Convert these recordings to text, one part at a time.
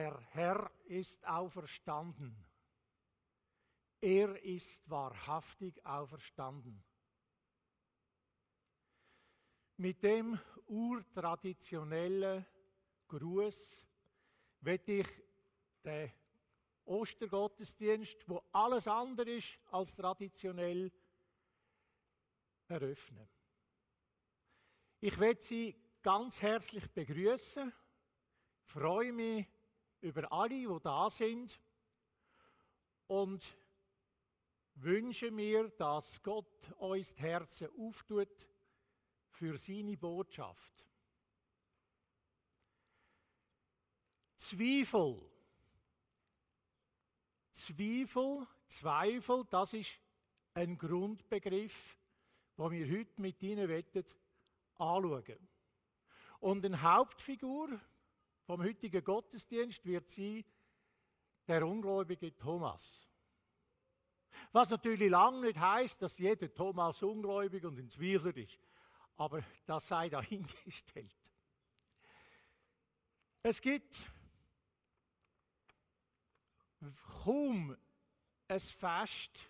Der Herr ist auferstanden. Er ist wahrhaftig auferstanden. Mit dem urtraditionellen Gruß werde ich den Ostergottesdienst, wo alles andere ist als traditionell, eröffnen. Ich werde Sie ganz herzlich begrüßen. Freue mich über alle, die da sind und wünsche mir, dass Gott uns die Herzen auftut für seine Botschaft. Zweifel. Zweifel, Zweifel, das ist ein Grundbegriff, den wir heute mit Ihnen wollen anschauen. Und eine Hauptfigur vom heutigen Gottesdienst wird sein der ungläubige Thomas. Was natürlich lange nicht heißt, dass jeder Thomas ungläubig und ein Zweifler ist. Aber das sei dahingestellt. Es gibt kaum ein Fest,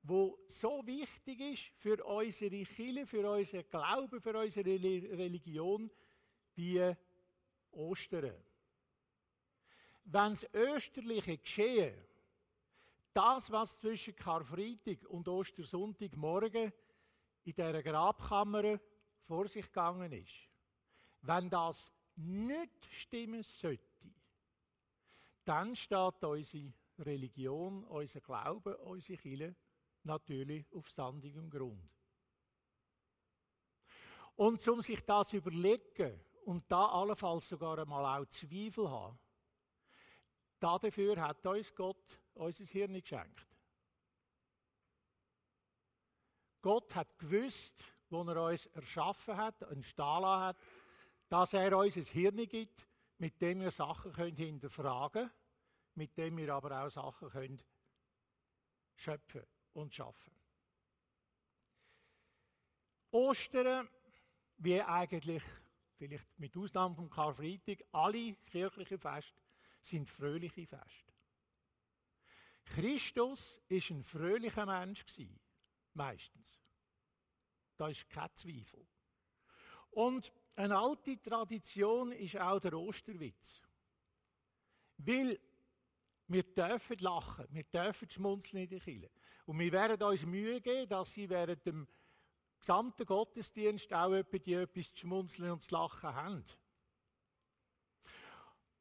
wo so wichtig ist für unsere Kirche, für unseren Glauben, für unsere Reli- Religion wie Ostern. Wenn das österliche Geschehen, das, was zwischen Karfreitag und Ostersonntagmorgen in dieser Grabkammer vor sich gegangen ist, wenn das nicht stimmen sollte, dann steht unsere Religion, unser Glaube, unsere Kirche natürlich auf sandigem Grund. Und um sich das zu überlegen und da allenfalls sogar einmal auch Zweifel haben, dafür hat uns Gott unser Hirn geschenkt. Gott hat gewusst, wo er uns erschaffen hat, entstehen lassen hat, dass er uns ein Hirn gibt, mit dem wir Sachen können hinterfragen können, mit dem wir aber auch Sachen können schöpfen und schaffen. Ostern, wie eigentlich, vielleicht mit Ausnahme vom Karfreitag, alle kirchlichen Feste sind fröhliche Feste. Christus ist ein fröhlicher Mensch gewesen, meistens. Da ist kein Zweifel. Und eine alte Tradition ist auch der Osterwitz. Weil wir dürfen lachen, wir dürfen schmunzeln in der Kirche. Und wir werden uns Mühe geben, dass Sie während dem gesamten Gottesdienst auch etwa die etwas zu schmunzeln und zu lachen haben.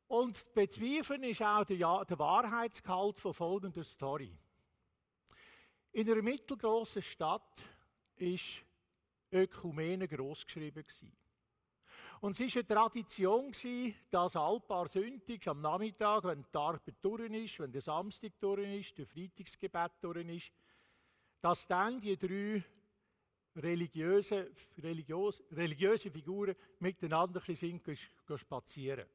Und zu bezweifeln ist auch der, ja, der Wahrheitsgehalt von folgender Story. In einer mittelgroßen Stadt ist Ökumene großgeschrieben gewesen. Und es war eine Tradition, dass all paar Sündigs am Nachmittag, wenn die Arbeit durch ist, wenn der Samstag durch ist, der Freitagsgebet durch ist, dass dann die drei religiöse, religiös, religiöse Figuren miteinander sind, spazieren.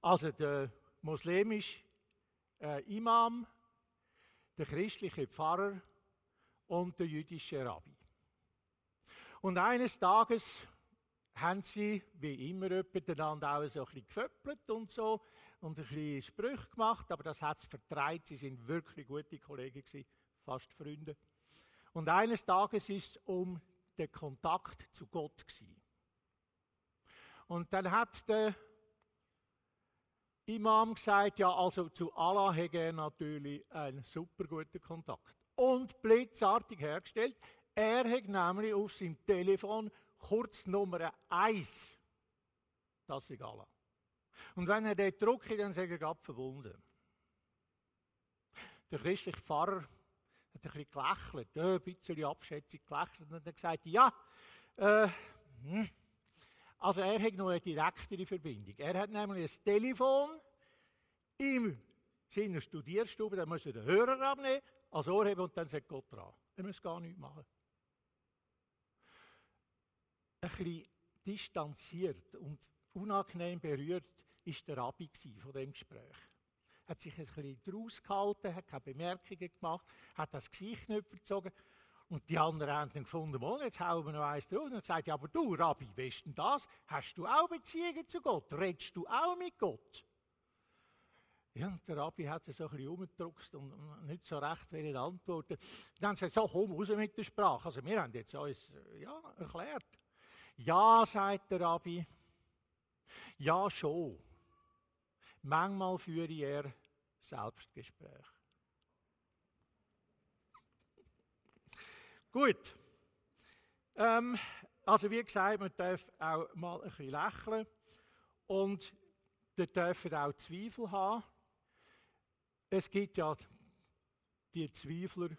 Also der muslimische äh, Imam, der christliche Pfarrer und der jüdische Rabbi. Und eines Tages haben sie, wie immer, miteinander auch so ein bisschen geföppelt und so und ein bisschen Sprüche gemacht, aber das hat es vertreibt. Sie sind wirklich gute Kollegen gewesen, fast Freunde. Und eines Tages ist es um den Kontakt zu Gott gewesen. Und dann hat der Imam gesagt, ja, also zu Allah hätte er natürlich einen super guten Kontakt. Und blitzartig hergestellt. Er hat nämlich auf seinem Telefon Kurznummer 1. Das ist Allah. Und wenn er dort drückt, dann sagt er gerade verbunden. Der christliche Pfarrer hat ein bisschen gelächelt, ein bisschen abschätzig gelächelt und hat gesagt, ja, äh, hm. also er hat noch eine direktere Verbindung. Er hat nämlich ein Telefon in seiner Studierstube, da muss er den Hörer abnehmen, als Ohr haben und dann sagt Gott dran. Er muss gar nichts machen. Ein bisschen distanziert und unangenehm berührt ist der Rabbi von dem Gespräch. Hat sich ein bisschen draus gehalten, hat keine Bemerkungen gemacht, hat das Gesicht nicht verzogen. Und die anderen haben dann gefunden, oh, jetzt hauen wir noch eins drauf. Und gesagt, ja, aber du, Rabbi, weißt du das? Hast du auch Beziehungen zu Gott? Redest du auch mit Gott? Ja, und der Rabbi hat so ein bisschen umgedruckt und nicht so recht wollen antworten. Dann sagt er, so, komm raus mit der Sprache. Also wir haben jetzt uns ja, erklärt. Ja, sagt der Rabbi, ja schon. Manchmal führe er Selbstgespräch. Gut. Ähm, also wie gesagt, man darf auch mal ein bisschen lächeln und wir dürfen auch Zweifel haben. Es gibt ja die Zweifler,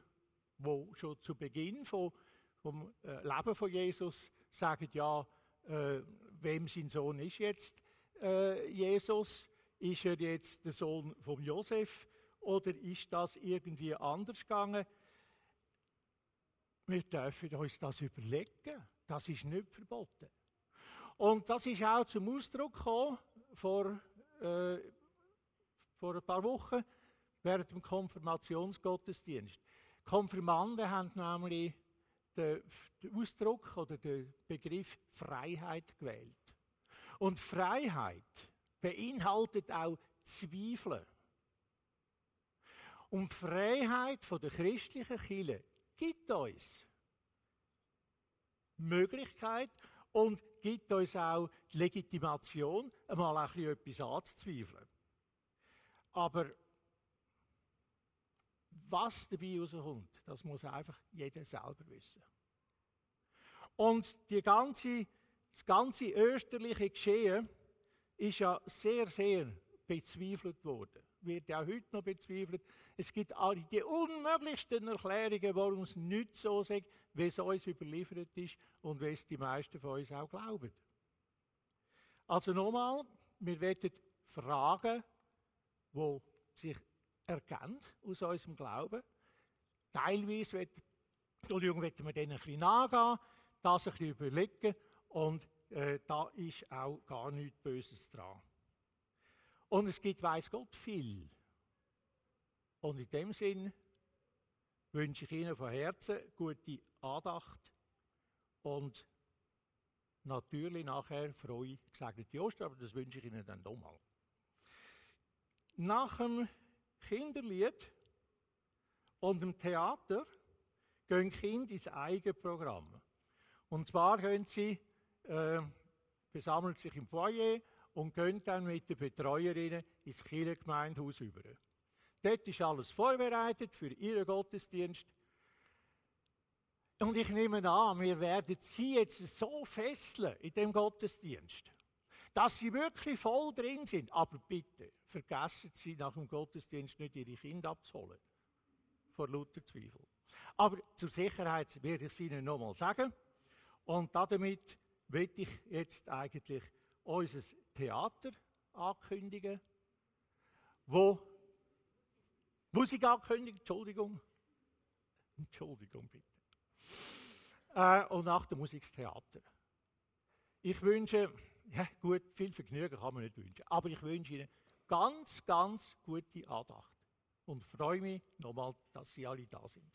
die schon zu Beginn vom, vom äh, Leben von Jesus sagen, ja, äh, wem sein Sohn ist jetzt äh, Jesus? Ist er jetzt der Sohn von Josef oder ist das irgendwie anders gegangen? Wir dürfen uns das überlegen. Das ist nicht verboten. Und das ist auch zum Ausdruck gekommen vor, äh, vor ein paar Wochen während dem Konfirmationsgottesdienst. Konfirmanden haben nämlich den, Ausdruck oder den Begriff Freiheit gewählt. Und Freiheit beinhaltet auch Zweifel. Und Freiheit von der christlichen Kirche gibt uns Möglichkeit und gibt uns auch die Legitimation, einmal ein etwas anzuzweifeln. Aber was dabei rauskommt, das muss einfach jeder selber wissen. Und die ganze, das ganze österliche Geschehen ist ja sehr, sehr bezweifelt worden. Wird ja heute noch bezweifelt. Es gibt alle die unmöglichsten Erklärungen, warum es nicht so ist, wie es uns überliefert ist und wie es die meisten von uns auch glauben. Also nochmal, wir werden Fragen, die sich erkennt aus unserem Glauben. Teilweise wird, Entschuldigung, wir denen ein bisschen nachgehen, das ein bisschen überlegen und äh, da ist auch gar nichts Böses dran. Und es gibt, weiß Gott, viel. Und in dem Sinn wünsche ich Ihnen von Herzen gute Andacht und natürlich nachher freue gesegnete Ostern, aber das wünsche ich Ihnen dann nochmal. Nach dem Kinderlied und im Theater gehen Kinder ins eigene Programm. Und zwar gehen sie, äh, besammeln sich im Foyer und gehen dann mit den Betreuerinnen ins Kirchengemeindehaus über. Dort ist alles vorbereitet für ihren Gottesdienst. Und ich nehme an, wir werden sie jetzt so fesseln in dem Gottesdienst, dass sie wirklich voll drin sind. Aber bitte, vergessen Sie nach dem Gottesdienst nicht, Ihre Kinder abzuholen. Vor lauter Zweifel. Aber zur Sicherheit werde ich es Ihnen nochmal sagen. Und damit will ich jetzt eigentlich unser Theater ankündigen, wo Musik ankündigt, Entschuldigung. Entschuldigung bitte. Äh, und nach dem Musiktheater. Ich wünsche, ja gut, viel Vergnügen kann man nicht wünschen, aber ich wünsche Ihnen ganz, ganz gute Andacht und freue mich nochmal, dass Sie alle da sind.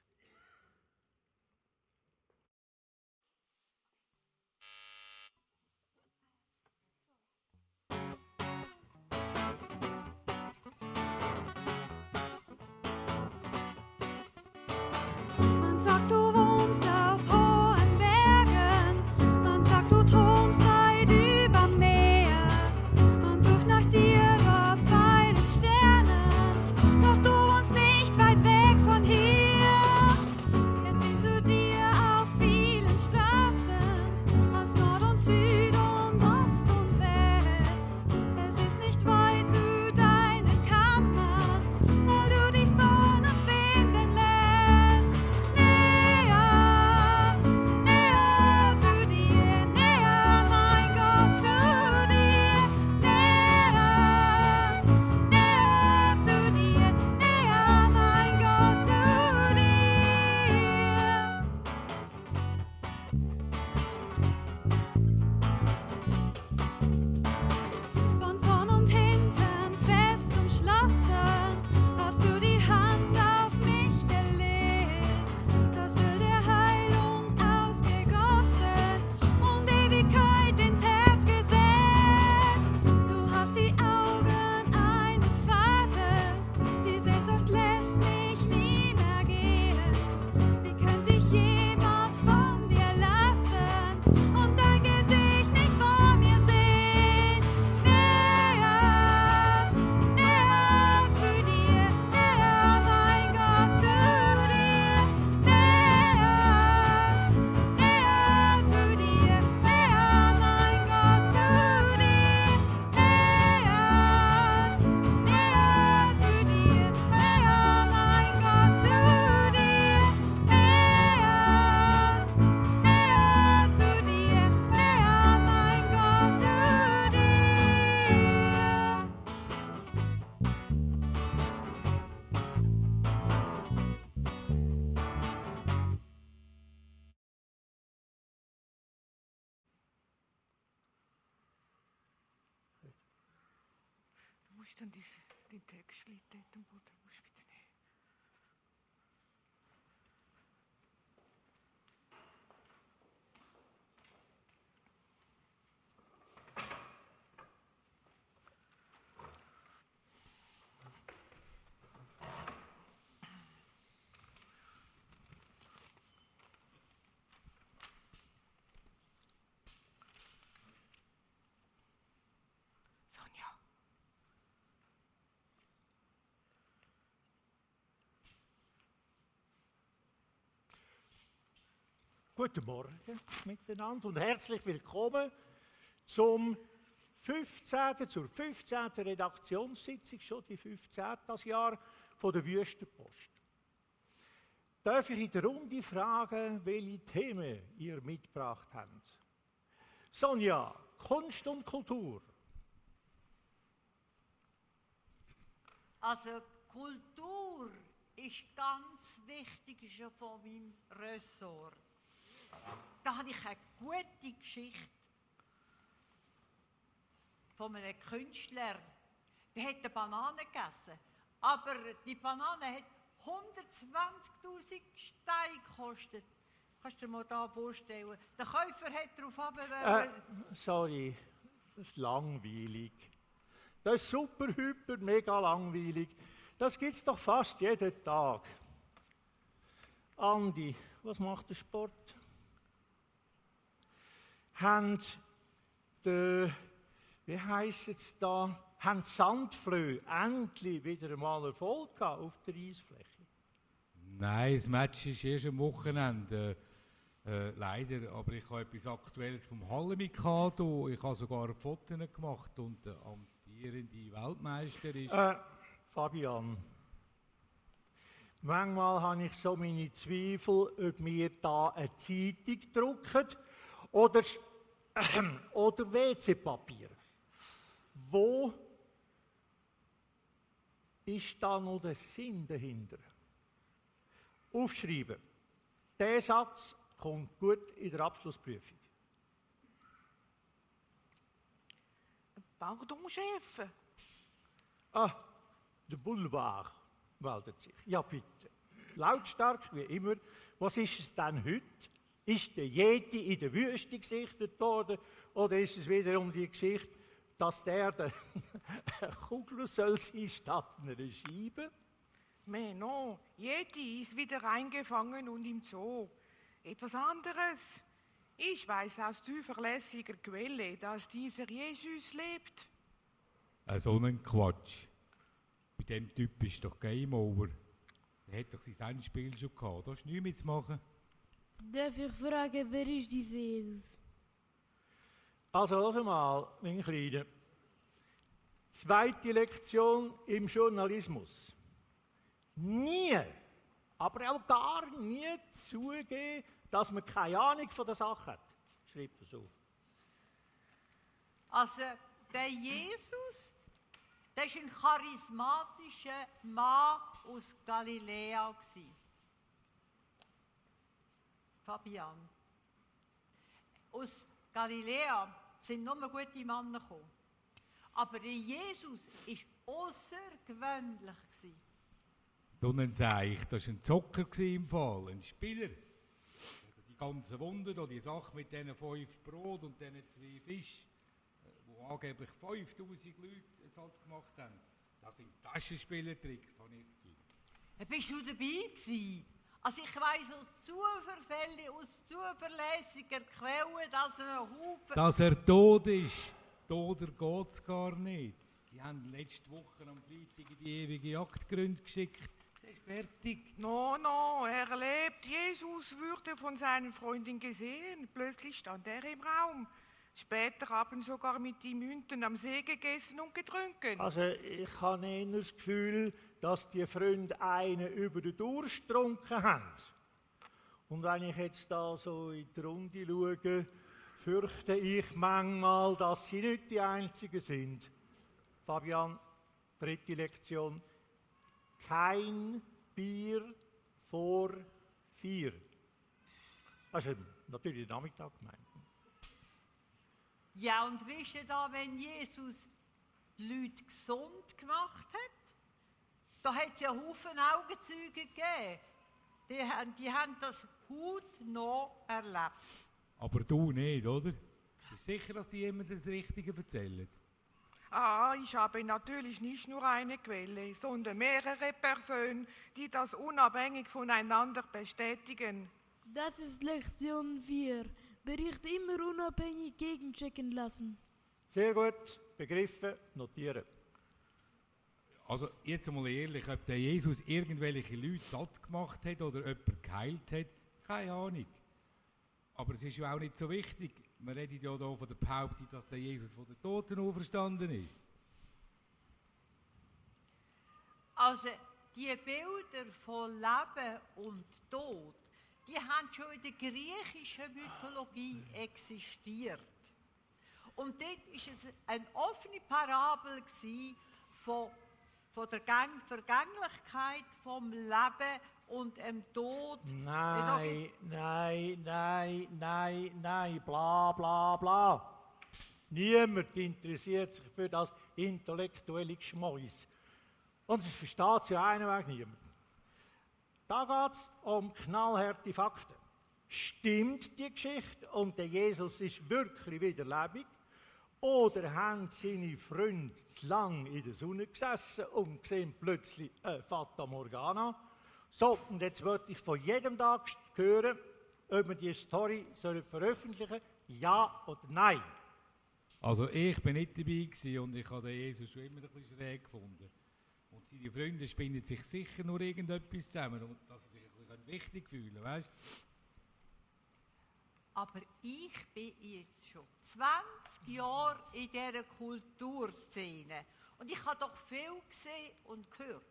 Guten Morgen miteinander und herzlich willkommen zum 15., zur 15. Redaktionssitzung, schon die 15. das Jahr von der Wüstenpost. Darf ich in der Runde fragen, welche Themen ihr mitgebracht habt? Sonja, Kunst und Kultur. Also Kultur ist ganz wichtig, ist von meinem Ressort. Da habe ich eine gute Geschichte von einem Künstler. Der hat eine Banane gegessen, aber die Banane hat 120'000 Steine gekostet. Kannst du dir mal da vorstellen? Der Käufer hat darauf Äh, abgewählt. sorry, das ist langweilig. Das ist super, hyper, mega langweilig. Das gibt es doch fast jeden Tag. Andi, was macht der Sport? Haben die, wie heisst es da, haben die Sandflöhe endlich wieder einmal Erfolg gehabt auf der Eisfläche? Nein, das Match ist erst am Wochenende. Äh, leider, aber ich habe etwas Aktuelles vom Halle-Mikado. Ich habe sogar Fotos gemacht und der amtierende Weltmeister ist. Äh, Fabian, manchmal habe ich so meine Zweifel, ob wir da eine Zeitung drucken oder, oder WC-Papier. Wo ist da noch der Sinn dahinter? Aufschreiben. Der Satz kommt gut in der Abschlussprüfung. Chef. Ah, der Boulevard meldet sich. Ja, bitte. Lautstark wie immer. Was ist es denn heute? Ist der Yeti in der Wüste gesichtet worden? Oder ist es wiederum die Geschichte, dass der der Kugel soll sein statt einer Scheibe? Mais non, Yeti ist wieder eingefangen und im Zoo. Etwas anderes. Ich weiß aus zuverlässiger Quelle, dass dieser Jesus lebt. Äh, so ein Quatsch. Bei dem Typ ist doch Game Over. Der hat doch sein Endspiel schon gehabt. Da ist nichts mehr zu machen. Darf ich fragen, wer ist diese Jesus? Also, hör mal, mein Kleiner. Zweite Lektion im Journalismus. Nie, aber auch gar nie zugeben, dass man keine Ahnung von der Sache hat. Schreibt er so. Also, der Jesus, der war ein charismatischer Mann aus Galiläa. Fabian. Aus Galiläa sind nur gute Männer gekommen. Aber Jesus war außergewöhnlich. So ein Zeich, das war ein Zocker im Fall, ein Spieler. Die ganzen Wunder, die Sache mit diesen fünf Brot und diesen zwei Fisch, äh, wo angeblich 5000 Leute es halt gemacht haben. Das sind Taschenspielertricks, habe ich das Gefühl. Bist du dabei gewesen? Also ich weiss aus Zuverfällen, aus zuverlässiger Quelle, dass er einen Haufen... Dass er tot ist, toter geht es gar nicht. Die haben letzte Woche am Freitag in die ewige Jagdgründe geschickt. Der ist fertig. No, no, er lebt. Jesus wurde von seinen Freundin gesehen. Plötzlich stand er im Raum. Später haben sogar mit ihm Münten am See gegessen und getrunken. Also, ich habe eher das Gefühl, dass die Freunde einen über den Durst getrunken haben. Und wenn ich jetzt da so in die Runde schaue, fürchte ich manchmal, dass sie nicht die Einzigen sind. Fabian, dritte Lektion. Kein Bier vor vier. Das ist natürlich Nachmittag gemeint. Ja, und wisst ihr da, wenn Jesus die Leute gesund gemacht hat. Da hat es ja Haufen Augenzeuge gegeben. Die, haben- die haben das hautnah erlebt. Aber du nicht, oder? Bist sicher, dass die immer das Richtige erzählen? Ah, ich habe natürlich nicht nur eine Quelle, sondern mehrere Personen, die das unabhängig voneinander bestätigen. Das ist Lektion 4. Bericht immer unabhängig gegenchecken lassen. Sehr gut, begriffen, notieren. Also jetzt mal ehrlich, ob der Jesus irgendwelche Leute satt gemacht hat oder jemanden geheilt hat, keine Ahnung. Aber es ist ja auch nicht so wichtig. Man redet ja hier von der Behauptung, dass der Jesus von den Toten auferstanden ist. Also die Bilder von Leben und Tod, die haben schon in der griechischen Mythologie existiert. Und dort war es eine offene Parabel von, von der Gang Vergänglichkeit vom Leben und dem Tod. Nein, nein, nein, nein, nein, bla bla bla. Niemand interessiert sich für das intellektuelle Geschmäus. Und es versteht es ja einweg niemand. Da geht es um knallharte Fakten. Stimmt die Geschichte und der Jesus ist wirklich wieder lebendig? Oder haben seine Freunde zu lang in der Sonne gesessen und sehen plötzlich eine Fata Morgana? So, und jetzt wollte ich von jedem Tag hören, ob wir die Story sollen veröffentlichen ja oder nein. Also ich bin nicht dabei und ich habe den Jesus schon immer ein bisschen schräg gefunden. Und seine Freunde spinnen sich sicher nur irgendetwas zusammen, dass sie sich ein bisschen wichtig fühlen, weißt Aber ich bin jetzt schon 20 Jahre in dieser Kulturszene. Und ich habe doch viel gesehen und gehört.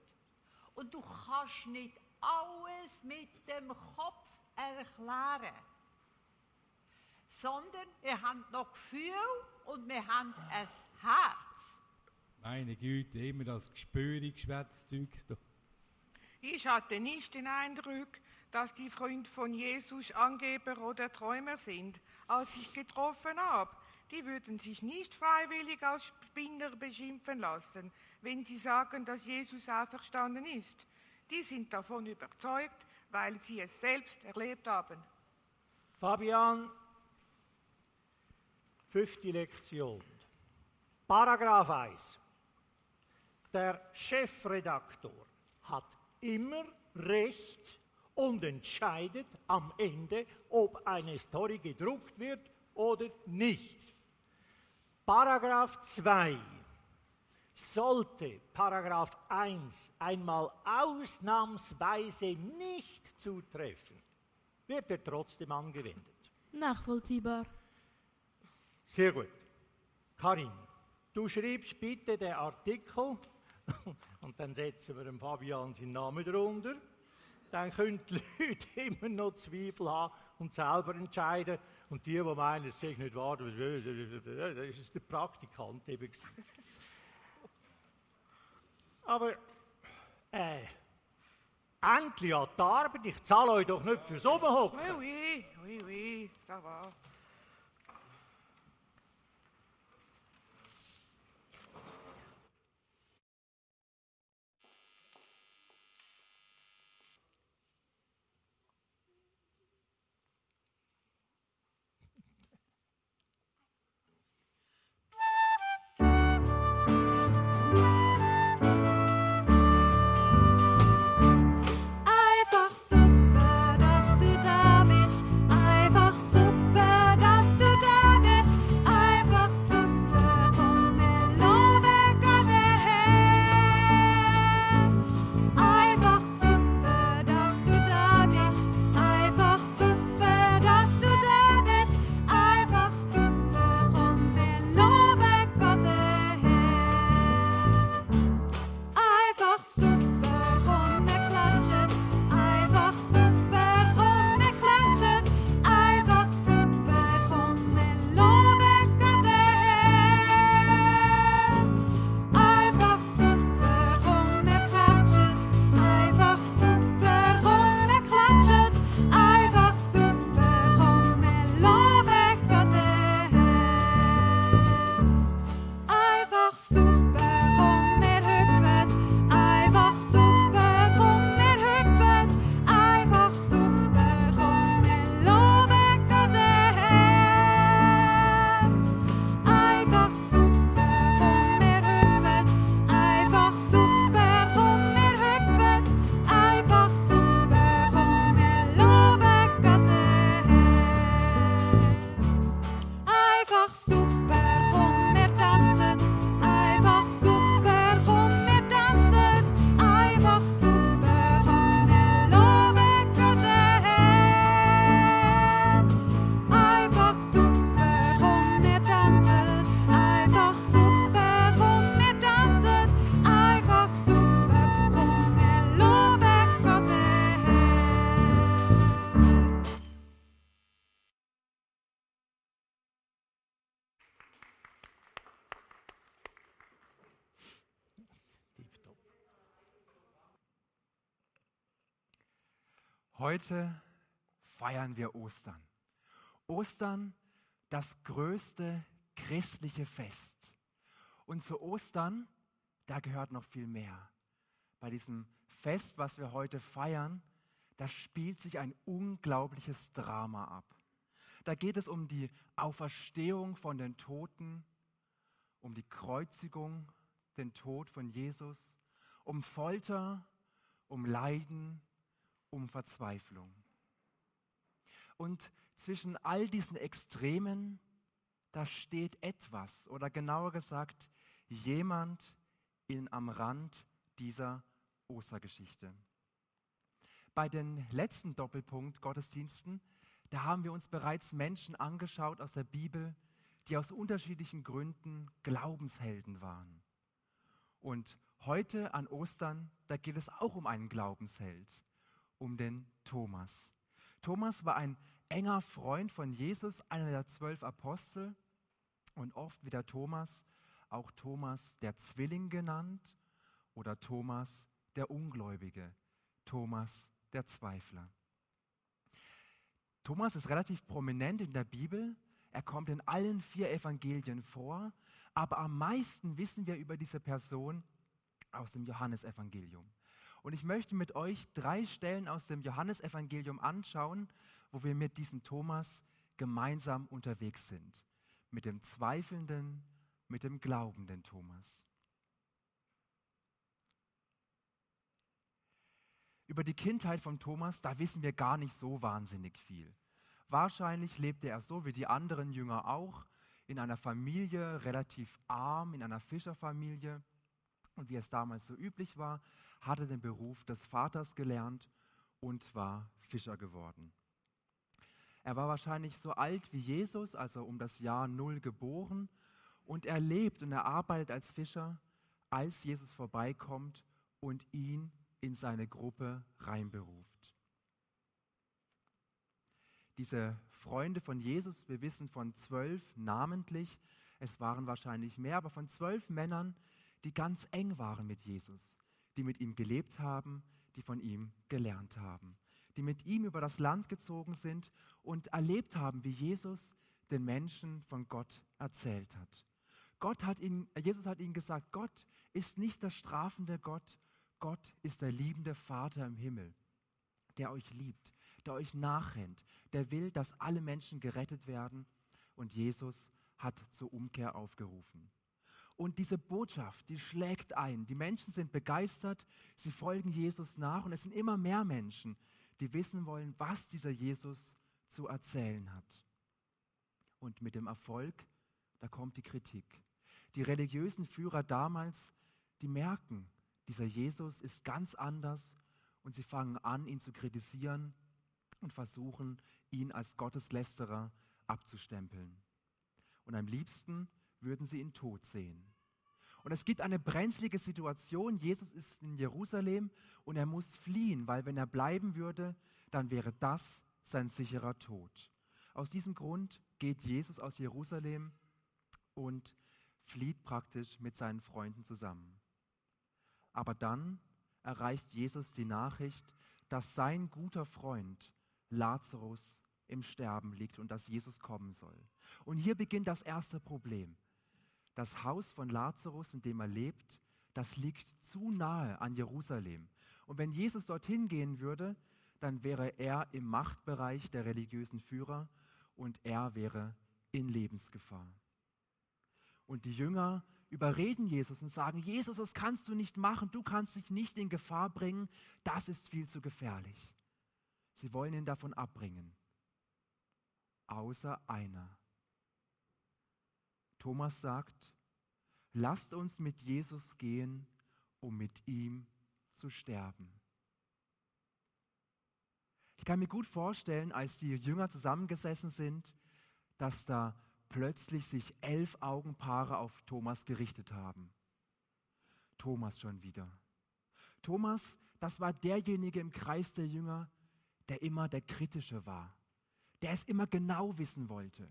Und du kannst nicht alles mit dem Kopf erklären. Sondern wir haben noch Gefühl und wir haben ein Herz. Meine Güte, immer das gespürig Geschwätzzeugs da. Ich hatte nicht den Eindruck, dass die Freunde von Jesus Angeber oder Träumer sind, als ich getroffen habe. Die würden sich nicht freiwillig als Spinner beschimpfen lassen, wenn sie sagen, dass Jesus auferstanden ist. Die sind davon überzeugt, weil sie es selbst erlebt haben. Fabian, fünfte Lektion. Paragraph 1. Der Chefredaktor hat immer Recht und entscheidet am Ende, ob eine Story gedruckt wird oder nicht. Paragraph 2. Sollte Paragraph 1 einmal ausnahmsweise nicht zutreffen, wird er trotzdem angewendet. Nachvollziehbar. Sehr gut. Karin, du schreibst bitte den Artikel und dann setzen wir dem Fabian seinen Namen drunter. Dann können die Leute immer noch Zweifel haben und selber entscheiden. Und die, die meinen, es sei nicht wahr, das ist der Praktikant eben. Aber, äh, endlich an die Arbeit. Ich zahle euch doch nicht fürs Rumhocken. Oui, oui, oui, oui, ça va. Heute feiern wir Ostern. Ostern, das größte christliche Fest. Und zu Ostern, da gehört noch viel mehr. Bei diesem Fest, was wir heute feiern, da spielt sich ein unglaubliches Drama ab. Da geht es um die Auferstehung von den Toten, um die Kreuzigung, den Tod von Jesus, um Folter, um Leiden, um Verzweiflung. Und zwischen all diesen Extremen, da steht etwas, oder genauer gesagt, jemand in, am Rand dieser Ostergeschichte. Bei den letzten Doppelpunkt Gottesdiensten, da haben wir uns bereits Menschen angeschaut aus der Bibel, die aus unterschiedlichen Gründen Glaubenshelden waren. Und heute an Ostern, da geht es auch um einen Glaubensheld, um den Thomas. Thomas war ein enger Freund von Jesus, einer der zwölf Apostel und oft wieder Thomas, auch Thomas der Zwilling genannt oder Thomas der Ungläubige, Thomas der Zweifler. Thomas ist relativ prominent in der Bibel. Er kommt in allen vier Evangelien vor, aber am meisten wissen wir über diese Person aus dem Johannesevangelium. Und ich möchte mit euch drei Stellen aus dem Johannesevangelium anschauen, wo wir mit diesem Thomas gemeinsam unterwegs sind. Mit dem zweifelnden, mit dem glaubenden Thomas. Über die Kindheit von Thomas, da wissen wir gar nicht so wahnsinnig viel. Wahrscheinlich lebte er so wie die anderen Jünger auch in einer Familie, relativ arm, in einer Fischerfamilie. Und wie es damals so üblich war, hat er den Beruf des Vaters gelernt und war Fischer geworden. Er war wahrscheinlich so alt wie Jesus, also um das Jahr Null geboren. Und er lebt und er arbeitet als Fischer, als Jesus vorbeikommt und ihn in seine Gruppe reinberuft. Diese Freunde von Jesus, wir wissen von zwölf namentlich, es waren wahrscheinlich mehr, aber von zwölf Männern, die ganz eng waren mit Jesus, die mit ihm gelebt haben, die von ihm gelernt haben, die mit ihm über das Land gezogen sind und erlebt haben, wie Jesus den Menschen von Gott erzählt hat. Gott hat ihn, Jesus hat ihnen gesagt, Gott ist nicht der strafende Gott, Gott ist der liebende Vater im Himmel, der euch liebt, der euch nachrennt, der will, dass alle Menschen gerettet werden und Jesus hat zur Umkehr aufgerufen. Und diese Botschaft, die schlägt ein. Die Menschen sind begeistert, sie folgen Jesus nach und es sind immer mehr Menschen, die wissen wollen, was dieser Jesus zu erzählen hat. Und mit dem Erfolg, da kommt die Kritik. Die religiösen Führer damals, die merken, dieser Jesus ist ganz anders und sie fangen an, ihn zu kritisieren und versuchen, ihn als Gotteslästerer abzustempeln. Und am liebsten würden sie ihn tot sehen. Und es gibt eine brenzlige Situation. Jesus ist in Jerusalem und er muss fliehen, weil wenn er bleiben würde, dann wäre das sein sicherer Tod. Aus diesem Grund geht Jesus aus Jerusalem und flieht praktisch mit seinen Freunden zusammen. Aber dann erreicht Jesus die Nachricht, dass sein guter Freund Lazarus im Sterben liegt und dass Jesus kommen soll. Und hier beginnt das erste Problem. Das Haus von Lazarus, in dem er lebt, das liegt zu nahe an Jerusalem. Und wenn Jesus dorthin gehen würde, dann wäre er im Machtbereich der religiösen Führer und er wäre in Lebensgefahr. Und die Jünger überreden Jesus und sagen, Jesus, das kannst du nicht machen, du kannst dich nicht in Gefahr bringen, das ist viel zu gefährlich. Sie wollen ihn davon abbringen, außer einer. Thomas sagt, lasst uns mit Jesus gehen, um mit ihm zu sterben. Ich kann mir gut vorstellen, als die Jünger zusammengesessen sind, dass da plötzlich sich elf Augenpaare auf Thomas gerichtet haben. Thomas schon wieder. Thomas, das war derjenige im Kreis der Jünger, der immer der Kritische war, der es immer genau wissen wollte,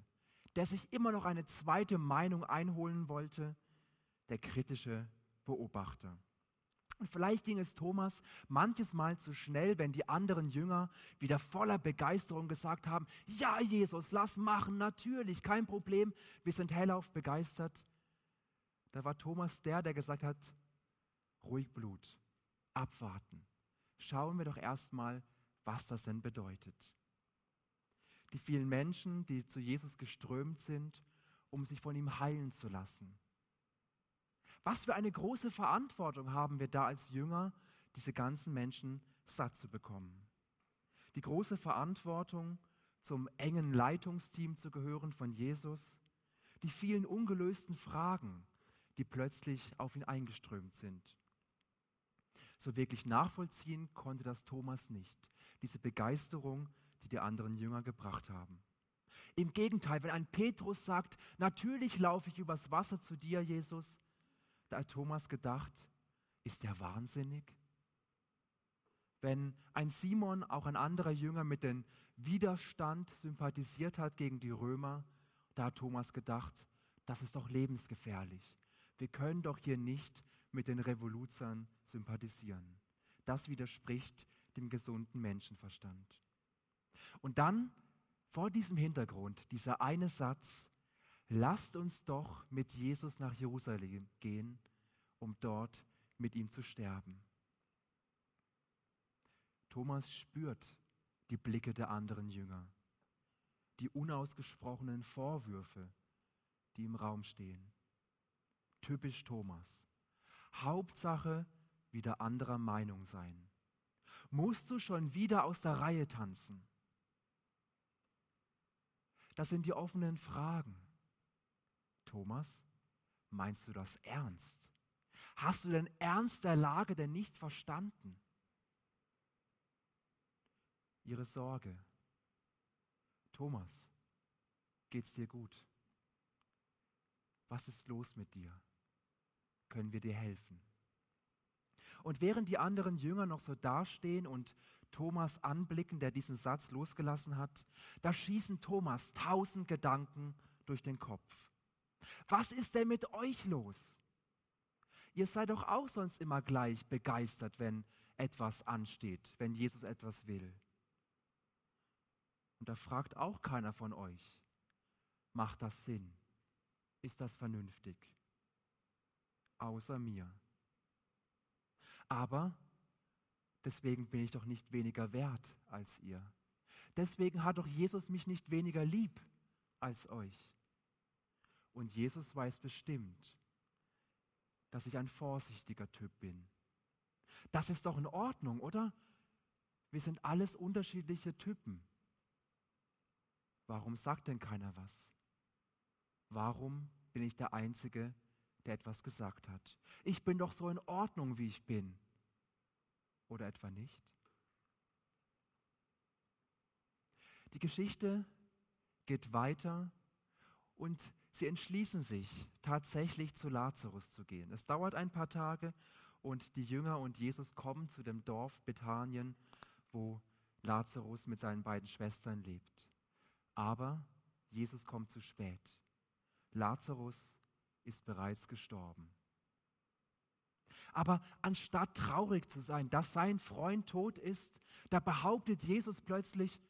der sich immer noch eine zweite Meinung einholen wollte, der kritische Beobachter. Und vielleicht ging es Thomas manches Mal zu schnell, wenn die anderen Jünger wieder voller Begeisterung gesagt haben, ja Jesus, lass machen, natürlich, kein Problem, wir sind hellauf begeistert. Da war Thomas der, der gesagt hat, ruhig Blut, abwarten. Schauen wir doch erstmal, was das denn bedeutet. Die vielen Menschen, die zu Jesus geströmt sind, um sich von ihm heilen zu lassen. Was für eine große Verantwortung haben wir da als Jünger, diese ganzen Menschen satt zu bekommen. Die große Verantwortung, zum engen Leitungsteam zu gehören von Jesus, die vielen ungelösten Fragen, die plötzlich auf ihn eingeströmt sind. So wirklich nachvollziehen konnte das Thomas nicht, diese Begeisterung, die die anderen Jünger gebracht haben. Im Gegenteil, wenn ein Petrus sagt, natürlich laufe ich übers Wasser zu dir, Jesus, da hat Thomas gedacht, ist der wahnsinnig? Wenn ein Simon, auch ein anderer Jünger, mit dem Widerstand sympathisiert hat gegen die Römer, da hat Thomas gedacht, das ist doch lebensgefährlich. Wir können doch hier nicht mit den Revoluzern sympathisieren. Das widerspricht dem gesunden Menschenverstand. Und dann vor diesem Hintergrund dieser eine Satz, lasst uns doch mit Jesus nach Jerusalem gehen, um dort mit ihm zu sterben. Thomas spürt die Blicke der anderen Jünger, die unausgesprochenen Vorwürfe, die im Raum stehen. Typisch Thomas. Hauptsache wieder anderer Meinung sein. Musst du schon wieder aus der Reihe tanzen? Das sind die offenen Fragen. Thomas, meinst du das ernst? Hast du den Ernst der Lage denn nicht verstanden? Ihre Sorge. Thomas, geht's dir gut? Was ist los mit dir? Können wir dir helfen? Und während die anderen Jünger noch so dastehen und Thomas anblicken, der diesen Satz losgelassen hat, da schießen Thomas tausend Gedanken durch den Kopf. Was ist denn mit euch los? Ihr seid doch auch sonst immer gleich begeistert, wenn etwas ansteht, wenn Jesus etwas will. Und da fragt auch keiner von euch, macht das Sinn? Ist das vernünftig? Außer mir. Aber deswegen bin ich doch nicht weniger wert als ihr. Deswegen hat doch Jesus mich nicht weniger lieb als euch. Und Jesus weiß bestimmt, dass ich ein vorsichtiger Typ bin. Das ist doch in Ordnung, oder? Wir sind alles unterschiedliche Typen. Warum sagt denn keiner was? Warum bin ich der Einzige, der etwas gesagt hat? Ich bin doch so in Ordnung, wie ich bin. Oder etwa nicht? Die Geschichte geht weiter und sie entschließen sich tatsächlich zu Lazarus zu gehen. Es dauert ein paar Tage und die Jünger und Jesus kommen zu dem Dorf Bethanien, wo Lazarus mit seinen beiden Schwestern lebt. Aber Jesus kommt zu spät. Lazarus ist bereits gestorben. Aber anstatt traurig zu sein, dass sein Freund tot ist, da behauptet Jesus plötzlich,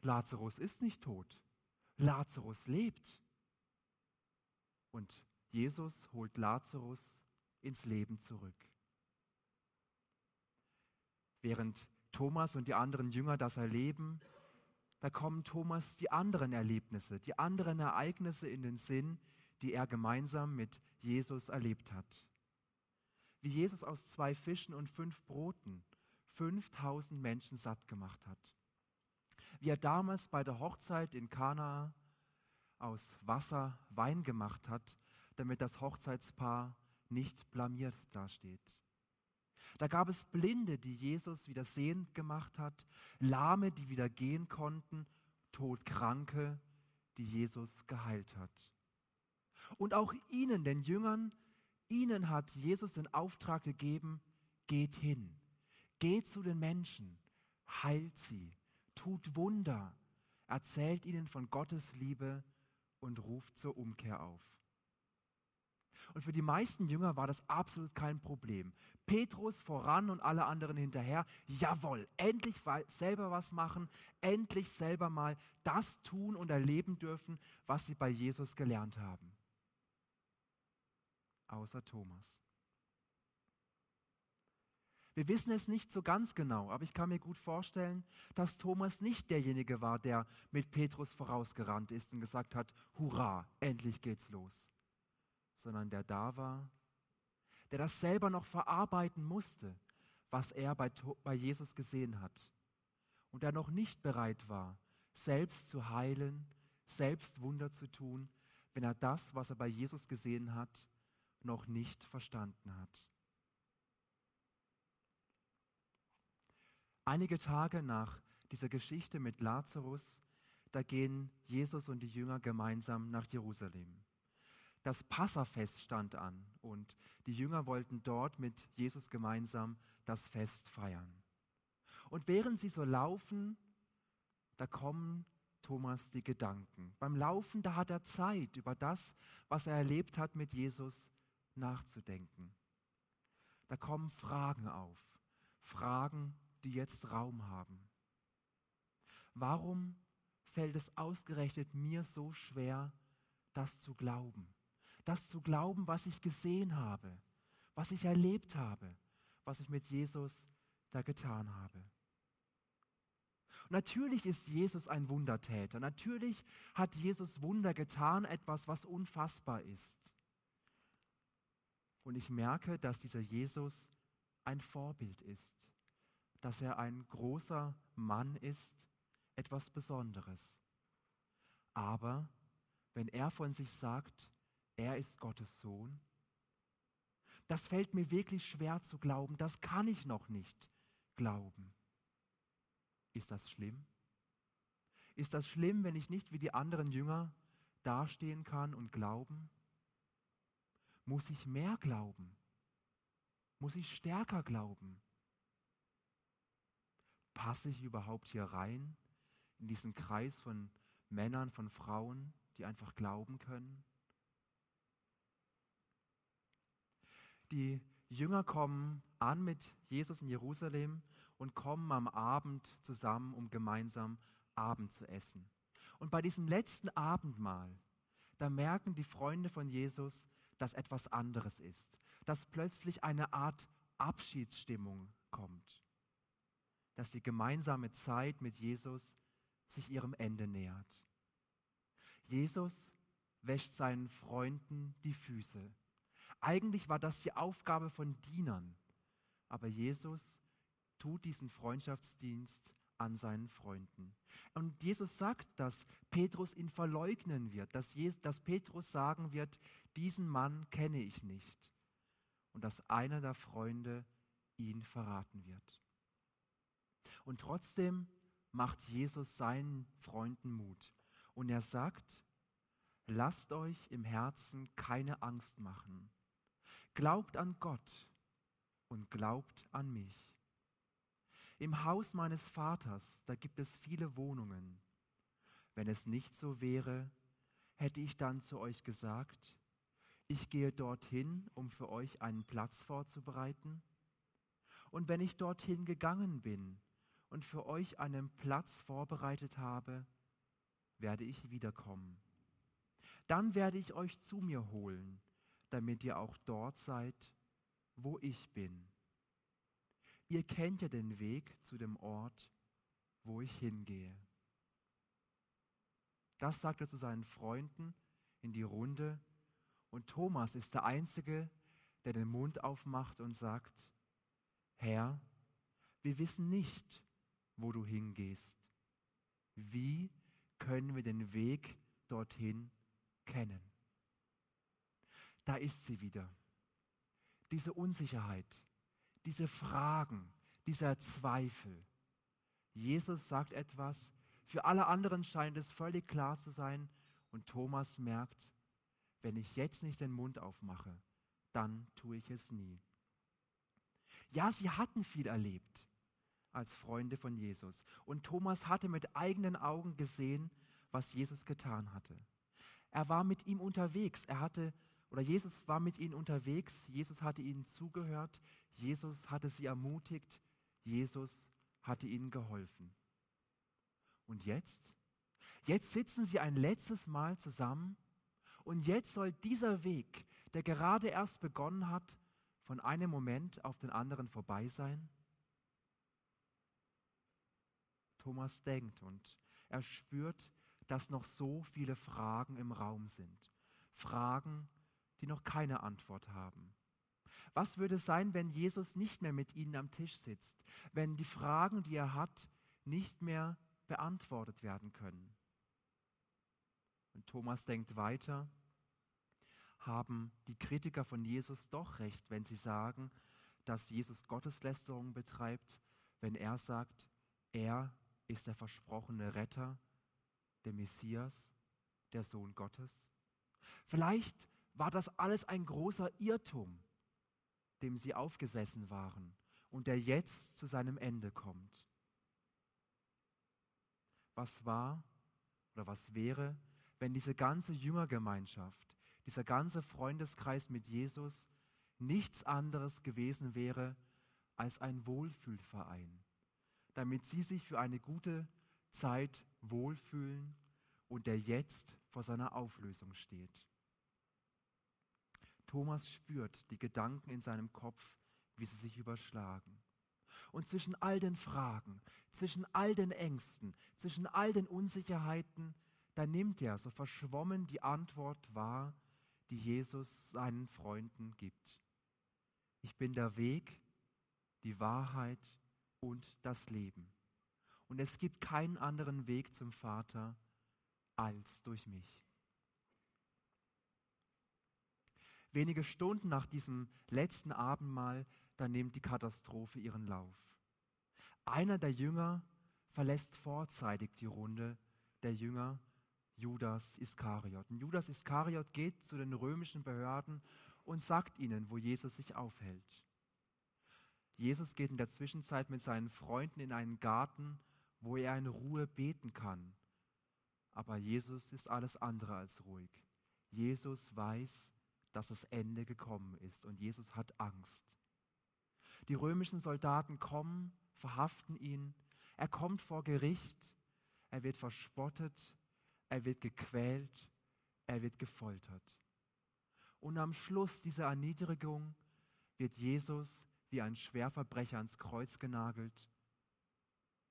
Lazarus ist nicht tot, Lazarus lebt. Und Jesus holt Lazarus ins Leben zurück. Während Thomas und die anderen Jünger das erleben, da kommen Thomas die anderen Erlebnisse, die anderen Ereignisse in den Sinn, die er gemeinsam mit Jesus erlebt hat. Wie Jesus aus zwei Fischen und fünf Broten 5000 Menschen satt gemacht hat. Wie er damals bei der Hochzeit in Kana aus Wasser Wein gemacht hat, damit das Hochzeitspaar nicht blamiert dasteht. Da gab es Blinde, die Jesus wieder sehend gemacht hat, Lahme, die wieder gehen konnten, Todkranke, die Jesus geheilt hat. Und auch ihnen, den Jüngern, ihnen hat Jesus den Auftrag gegeben, geht hin, geht zu den Menschen, heilt sie, tut Wunder, erzählt ihnen von Gottes Liebe und ruft zur Umkehr auf. Und für die meisten Jünger war das absolut kein Problem. Petrus voran und alle anderen hinterher. Jawohl, endlich selber was machen, endlich selber mal das tun und erleben dürfen, was sie bei Jesus gelernt haben. Außer Thomas. Wir wissen es nicht so ganz genau, aber ich kann mir gut vorstellen, dass Thomas nicht derjenige war, der mit Petrus vorausgerannt ist und gesagt hat, Hurra, endlich geht's los, sondern der da war, der das selber noch verarbeiten musste, was er bei, bei Jesus gesehen hat und der noch nicht bereit war, selbst zu heilen, selbst Wunder zu tun, wenn er das, was er bei Jesus gesehen hat, noch nicht verstanden hat. Einige Tage nach dieser Geschichte mit Lazarus, da gehen Jesus und die Jünger gemeinsam nach Jerusalem. Das Passafest stand an und die Jünger wollten dort mit Jesus gemeinsam das Fest feiern. Und während sie so laufen, da kommen Thomas die Gedanken. Beim Laufen, da hat er Zeit, über das, was er erlebt hat mit Jesus, nachzudenken. Da kommen Fragen auf, Fragen, die jetzt Raum haben. Warum fällt es ausgerechnet mir so schwer, das zu glauben? Das zu glauben, was ich gesehen habe, was ich erlebt habe, was ich mit Jesus da getan habe. Natürlich ist Jesus ein Wundertäter. Natürlich hat Jesus Wunder getan, etwas, was unfassbar ist. Und ich merke, dass dieser Jesus ein Vorbild ist, dass er ein großer Mann ist, etwas Besonderes. Aber wenn er von sich sagt, er ist Gottes Sohn, das fällt mir wirklich schwer zu glauben, das kann ich noch nicht glauben. Ist das schlimm? Ist das schlimm, wenn ich nicht wie die anderen Jünger dastehen kann und glauben? Muss ich mehr glauben? Muss ich stärker glauben? Passe ich überhaupt hier rein in diesen Kreis von Männern, von Frauen, die einfach glauben können? Die Jünger kommen an mit Jesus in Jerusalem und kommen am Abend zusammen, um gemeinsam Abend zu essen. Und bei diesem letzten Abendmahl, da merken die Freunde von Jesus, dass etwas anderes ist, dass plötzlich eine Art Abschiedsstimmung kommt, dass die gemeinsame Zeit mit Jesus sich ihrem Ende nähert. Jesus wäscht seinen Freunden die Füße. Eigentlich war das die Aufgabe von Dienern, aber Jesus tut diesen Freundschaftsdienst an seinen Freunden. Und Jesus sagt, dass Petrus ihn verleugnen wird, dass, Jes dass Petrus sagen wird, diesen Mann kenne ich nicht. Und dass einer der Freunde ihn verraten wird. Und trotzdem macht Jesus seinen Freunden Mut. Und er sagt, lasst euch im Herzen keine Angst machen. Glaubt an Gott und glaubt an mich. Im Haus meines Vaters, da gibt es viele Wohnungen. Wenn es nicht so wäre, hätte ich dann zu euch gesagt, ich gehe dorthin, um für euch einen Platz vorzubereiten. Und wenn ich dorthin gegangen bin und für euch einen Platz vorbereitet habe, werde ich wiederkommen. Dann werde ich euch zu mir holen, damit ihr auch dort seid, wo ich bin. Ihr kennt ja den Weg zu dem Ort, wo ich hingehe. Das sagt er zu seinen Freunden in die Runde und Thomas ist der Einzige, der den Mund aufmacht und sagt, Herr, wir wissen nicht, wo du hingehst. Wie können wir den Weg dorthin kennen? Da ist sie wieder. Diese Unsicherheit, diese Fragen, dieser Zweifel. Jesus sagt etwas, für alle anderen scheint es völlig klar zu sein und Thomas merkt, wenn ich jetzt nicht den Mund aufmache, dann tue ich es nie. Ja, sie hatten viel erlebt als Freunde von Jesus und Thomas hatte mit eigenen Augen gesehen, was Jesus getan hatte. Er war mit ihm unterwegs, er hatte oder Jesus war mit ihnen unterwegs, Jesus hatte ihnen zugehört, Jesus hatte sie ermutigt, Jesus hatte ihnen geholfen. Und jetzt? Jetzt sitzen sie ein letztes Mal zusammen und jetzt soll dieser Weg, der gerade erst begonnen hat, von einem Moment auf den anderen vorbei sein? Thomas denkt und er spürt, dass noch so viele Fragen im Raum sind. Fragen, die noch keine Antwort haben. Was würde sein, wenn Jesus nicht mehr mit ihnen am Tisch sitzt, wenn die Fragen, die er hat, nicht mehr beantwortet werden können? Und Thomas denkt weiter, haben die Kritiker von Jesus doch recht, wenn sie sagen, dass Jesus Gotteslästerung betreibt, wenn er sagt, er ist der versprochene Retter, der Messias, der Sohn Gottes? Vielleicht war das alles ein großer Irrtum, dem sie aufgesessen waren und der jetzt zu seinem Ende kommt. Was war oder was wäre, wenn diese ganze Jüngergemeinschaft, dieser ganze Freundeskreis mit Jesus nichts anderes gewesen wäre als ein Wohlfühlverein, damit sie sich für eine gute Zeit wohlfühlen und der jetzt vor seiner Auflösung steht. Thomas spürt die Gedanken in seinem Kopf, wie sie sich überschlagen. Und zwischen all den Fragen, zwischen all den Ängsten, zwischen all den Unsicherheiten, da nimmt er so verschwommen die Antwort wahr, die Jesus seinen Freunden gibt. Ich bin der Weg, die Wahrheit und das Leben. Und es gibt keinen anderen Weg zum Vater als durch mich. Wenige Stunden nach diesem letzten Abendmahl, da nimmt die Katastrophe ihren Lauf. Einer der Jünger verlässt vorzeitig die Runde, der Jünger Judas Iskariot. Und Judas Iskariot geht zu den römischen Behörden und sagt ihnen, wo Jesus sich aufhält. Jesus geht in der Zwischenzeit mit seinen Freunden in einen Garten, wo er in Ruhe beten kann. Aber Jesus ist alles andere als ruhig. Jesus weiß, dass das Ende gekommen ist und Jesus hat Angst. Die römischen Soldaten kommen, verhaften ihn, er kommt vor Gericht, er wird verspottet, er wird gequält, er wird gefoltert. Und am Schluss dieser Erniedrigung wird Jesus wie ein Schwerverbrecher ans Kreuz genagelt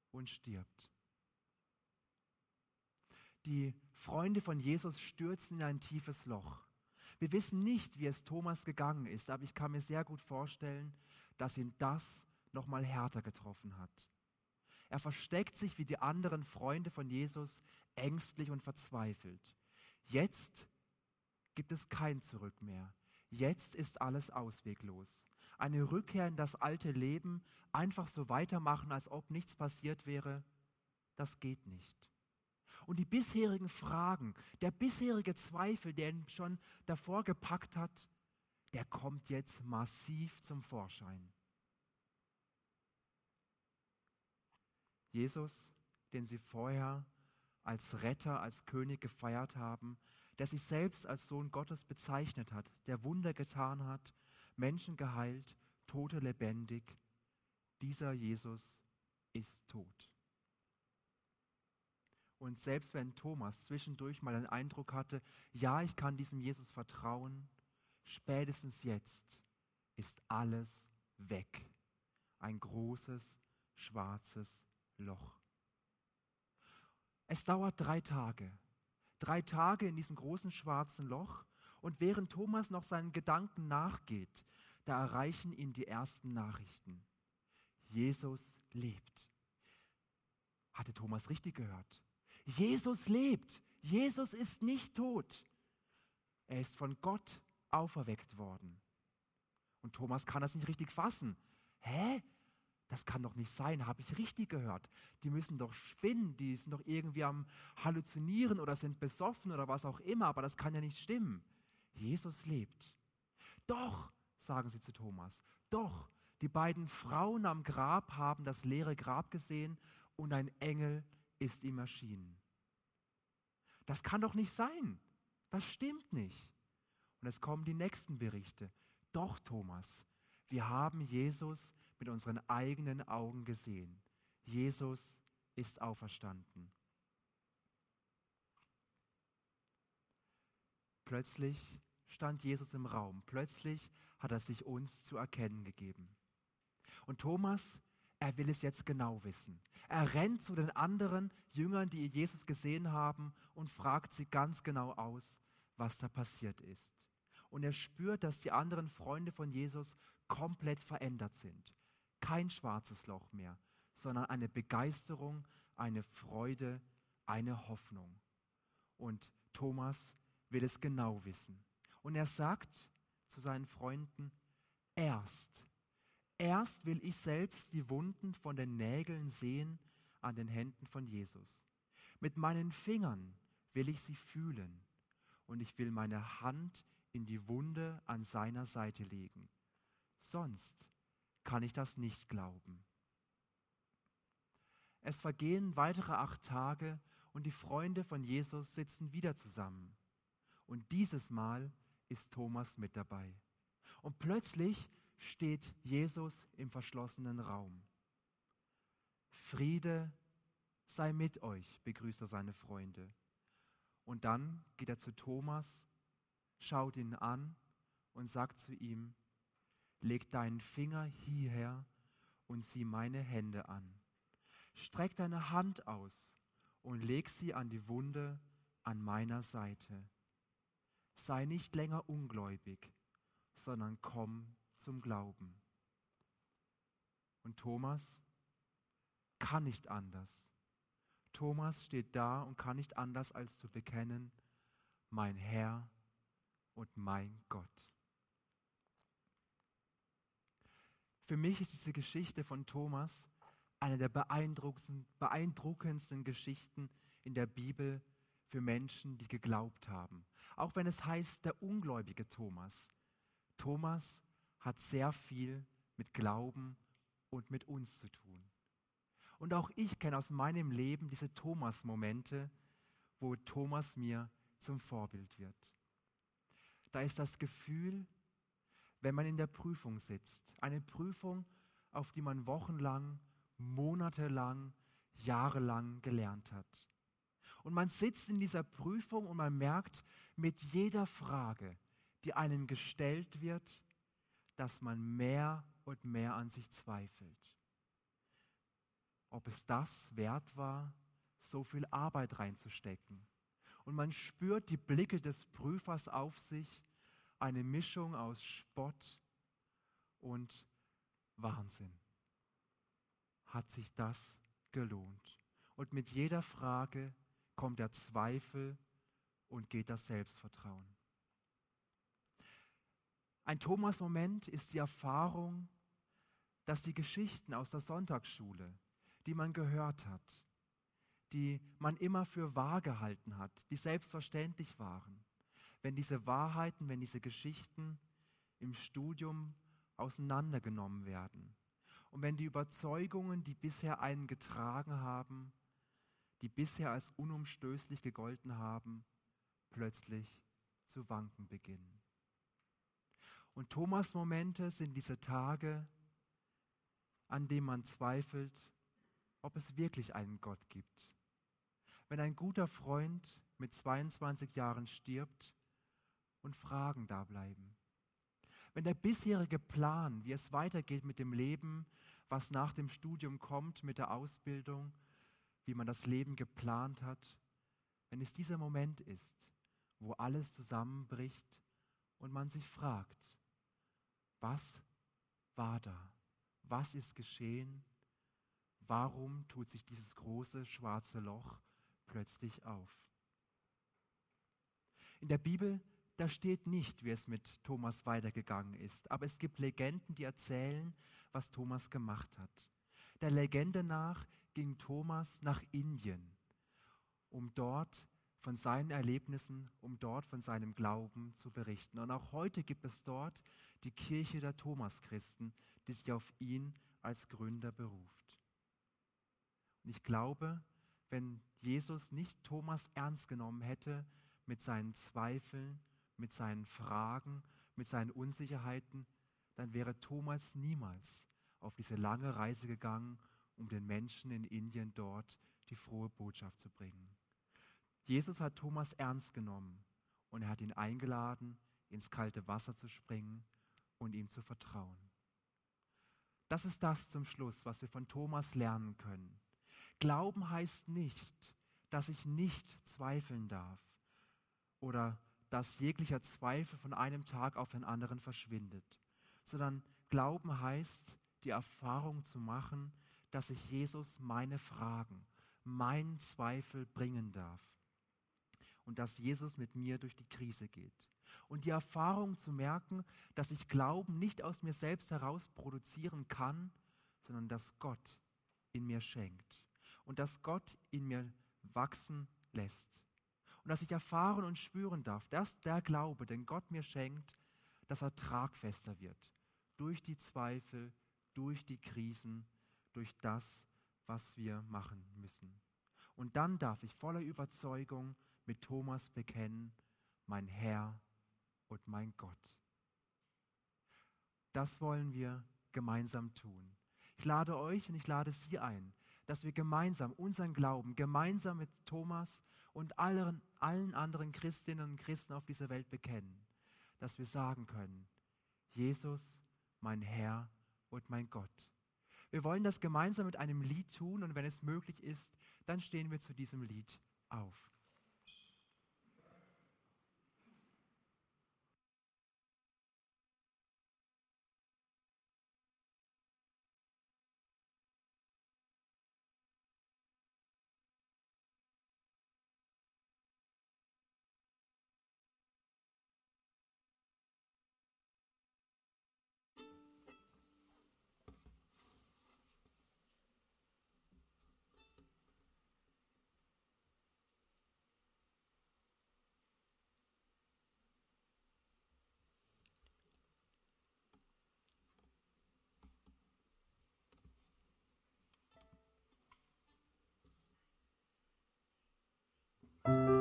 und stirbt. Die Freunde von Jesus stürzen in ein tiefes Loch. Wir wissen nicht, wie es Thomas gegangen ist, aber ich kann mir sehr gut vorstellen, dass ihn das nochmal härter getroffen hat. Er versteckt sich wie die anderen Freunde von Jesus ängstlich und verzweifelt. Jetzt gibt es kein Zurück mehr. Jetzt ist alles ausweglos. Eine Rückkehr in das alte Leben, einfach so weitermachen, als ob nichts passiert wäre, das geht nicht. Und die bisherigen Fragen, der bisherige Zweifel, der ihn schon davor gepackt hat, der kommt jetzt massiv zum Vorschein. Jesus, den sie vorher als Retter, als König gefeiert haben, der sich selbst als Sohn Gottes bezeichnet hat, der Wunder getan hat, Menschen geheilt, Tote lebendig, dieser Jesus ist tot. Und selbst wenn Thomas zwischendurch mal den Eindruck hatte, ja, ich kann diesem Jesus vertrauen, spätestens jetzt ist alles weg. Ein großes, schwarzes Loch. Es dauert drei Tage. Drei Tage in diesem großen schwarzen Loch. Und während Thomas noch seinen Gedanken nachgeht, da erreichen ihn die ersten Nachrichten. Jesus lebt. Hatte Thomas richtig gehört? Jesus lebt. Jesus ist nicht tot. Er ist von Gott auferweckt worden. Und Thomas kann das nicht richtig fassen. Hä? Das kann doch nicht sein, habe ich richtig gehört. Die müssen doch spinnen, die sind doch irgendwie am Halluzinieren oder sind besoffen oder was auch immer, aber das kann ja nicht stimmen. Jesus lebt. Doch, sagen sie zu Thomas, doch, die beiden Frauen am Grab haben das leere Grab gesehen und ein Engel ist ihm erschienen. Das kann doch nicht sein. Das stimmt nicht. Und es kommen die nächsten Berichte. Doch, Thomas, wir haben Jesus mit unseren eigenen Augen gesehen. Jesus ist auferstanden. Plötzlich stand Jesus im Raum. Plötzlich hat er sich uns zu erkennen gegeben. Und Thomas, er will es jetzt genau wissen. Er rennt zu den anderen Jüngern, die Jesus gesehen haben, und fragt sie ganz genau aus, was da passiert ist. Und er spürt, dass die anderen Freunde von Jesus komplett verändert sind. Kein schwarzes Loch mehr, sondern eine Begeisterung, eine Freude, eine Hoffnung. Und Thomas will es genau wissen. Und er sagt zu seinen Freunden, erst, erst will ich selbst die Wunden von den Nägeln sehen an den Händen von Jesus. Mit meinen Fingern will ich sie fühlen und ich will meine Hand in die Wunde an seiner Seite legen. Sonst kann ich das nicht glauben. Es vergehen weitere acht Tage und die Freunde von Jesus sitzen wieder zusammen. Und dieses Mal ist Thomas mit dabei. Und plötzlich steht Jesus im verschlossenen Raum. Friede sei mit euch, begrüßt er seine Freunde. Und dann geht er zu Thomas, schaut ihn an und sagt zu ihm, leg deinen Finger hierher und sieh meine Hände an. Streck deine Hand aus und leg sie an die Wunde an meiner Seite. Sei nicht länger ungläubig, sondern komm zum Glauben. Und Thomas kann nicht anders. Thomas steht da und kann nicht anders als zu bekennen, mein Herr und mein Gott. Für mich ist diese Geschichte von Thomas eine der beeindruckendsten, Geschichten in der Bibel für Menschen, die geglaubt haben. Auch wenn es heißt, der ungläubige Thomas. Thomas hat sehr viel mit Glauben und mit uns zu tun. Und auch ich kenne aus meinem Leben diese Thomas-Momente, wo Thomas mir zum Vorbild wird. Da ist das Gefühl, wenn man in der Prüfung sitzt, eine Prüfung, auf die man wochenlang, monatelang, jahrelang gelernt hat. Und man sitzt in dieser Prüfung und man merkt mit jeder Frage, die einem gestellt wird, dass man mehr und mehr an sich zweifelt. Ob es das wert war, so viel Arbeit reinzustecken. Und man spürt die Blicke des Prüfers auf sich, eine Mischung aus Spott und Wahnsinn. Hat sich das gelohnt? Und mit jeder Frage kommt der Zweifel und geht das Selbstvertrauen. Ein Thomas-Moment ist die Erfahrung, dass die Geschichten aus der Sonntagsschule, die man gehört hat, die man immer für wahr gehalten hat, die selbstverständlich waren, wenn diese Wahrheiten, wenn diese Geschichten im Studium auseinandergenommen werden und wenn die Überzeugungen, die bisher einen getragen haben, die bisher als unumstößlich gegolten haben, plötzlich zu wanken beginnen. Und Thomas Momente sind diese Tage, an denen man zweifelt, ob es wirklich einen Gott gibt. Wenn ein guter Freund mit 22 Jahren stirbt und Fragen da bleiben. Wenn der bisherige Plan, wie es weitergeht mit dem Leben, was nach dem Studium kommt, mit der Ausbildung, wie man das Leben geplant hat, wenn es dieser Moment ist, wo alles zusammenbricht und man sich fragt, was war da? Was ist geschehen? Warum tut sich dieses große schwarze Loch plötzlich auf? In der Bibel, da steht nicht, wie es mit Thomas weitergegangen ist, aber es gibt Legenden, die erzählen, was Thomas gemacht hat. Der Legende nach ging Thomas nach Indien, um dort von seinen Erlebnissen, um dort von seinem Glauben zu berichten. Und auch heute gibt es dort die Kirche der Thomaschristen, die sich auf ihn als Gründer beruft. Und ich glaube, wenn Jesus nicht Thomas ernst genommen hätte mit seinen Zweifeln, mit seinen Fragen, mit seinen Unsicherheiten, dann wäre Thomas niemals auf diese lange Reise gegangen, um den Menschen in Indien dort die frohe Botschaft zu bringen. Jesus hat Thomas ernst genommen und er hat ihn eingeladen, ins kalte Wasser zu springen und ihm zu vertrauen. Das ist das zum Schluss, was wir von Thomas lernen können. Glauben heißt nicht, dass ich nicht zweifeln darf oder dass jeglicher Zweifel von einem Tag auf den anderen verschwindet, sondern Glauben heißt, die Erfahrung zu machen, dass ich Jesus meine Fragen, meinen Zweifel bringen darf und dass Jesus mit mir durch die Krise geht. Und die Erfahrung zu merken, dass ich Glauben nicht aus mir selbst heraus produzieren kann, sondern dass Gott in mir schenkt und dass Gott in mir wachsen lässt. Und dass ich erfahren und spüren darf, dass der Glaube, den Gott mir schenkt, dass er tragfester wird. Durch die Zweifel, durch die Krisen, durch das, was wir machen müssen. Und dann darf ich voller Überzeugung mit Thomas bekennen, mein Herr und mein Gott. Das wollen wir gemeinsam tun. Ich lade euch und ich lade Sie ein, dass wir gemeinsam unseren Glauben, gemeinsam mit Thomas und allen, allen anderen Christinnen und Christen auf dieser Welt bekennen. Dass wir sagen können, Jesus, mein Herr und mein Gott. Wir wollen das gemeinsam mit einem Lied tun und wenn es möglich ist, dann stehen wir zu diesem Lied auf. Mein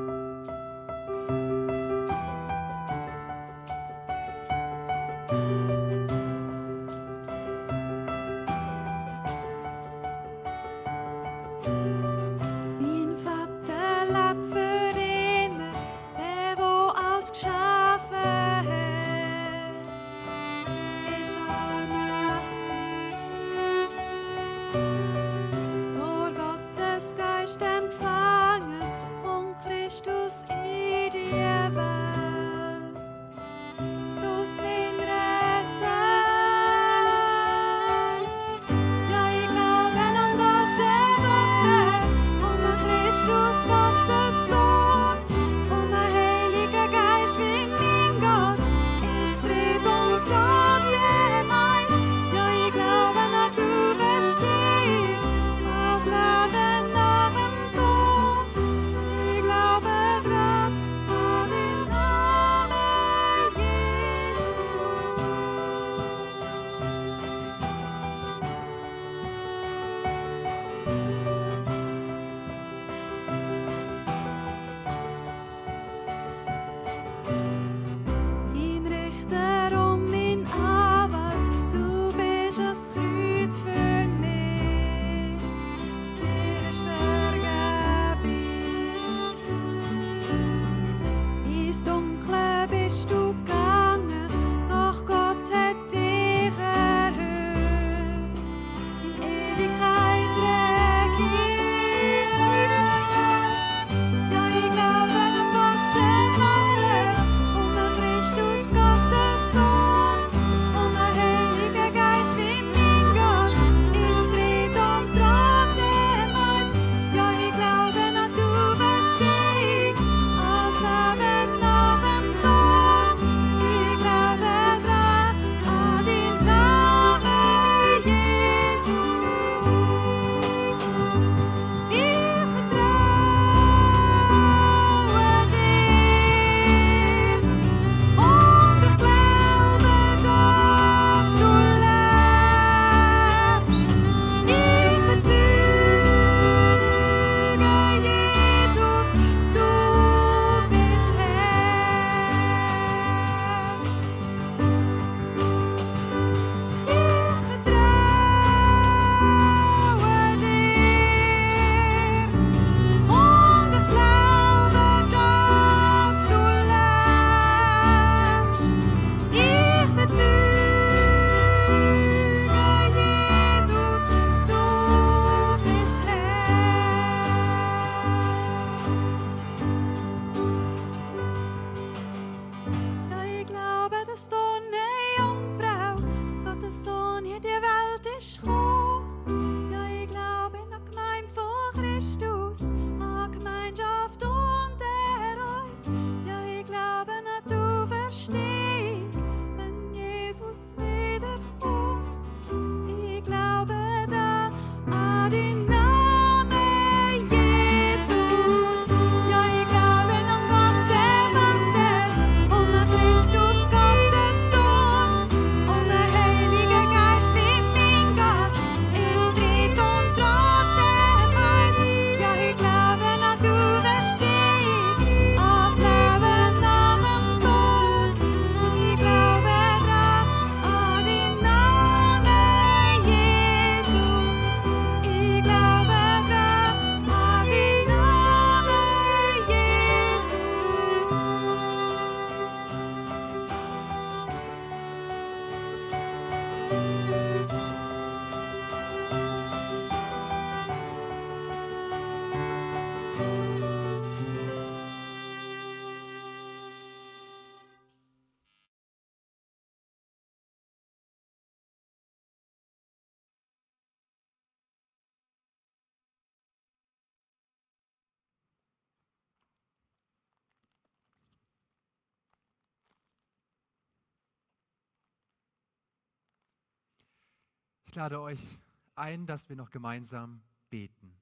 Ich lade euch ein, dass wir noch gemeinsam beten.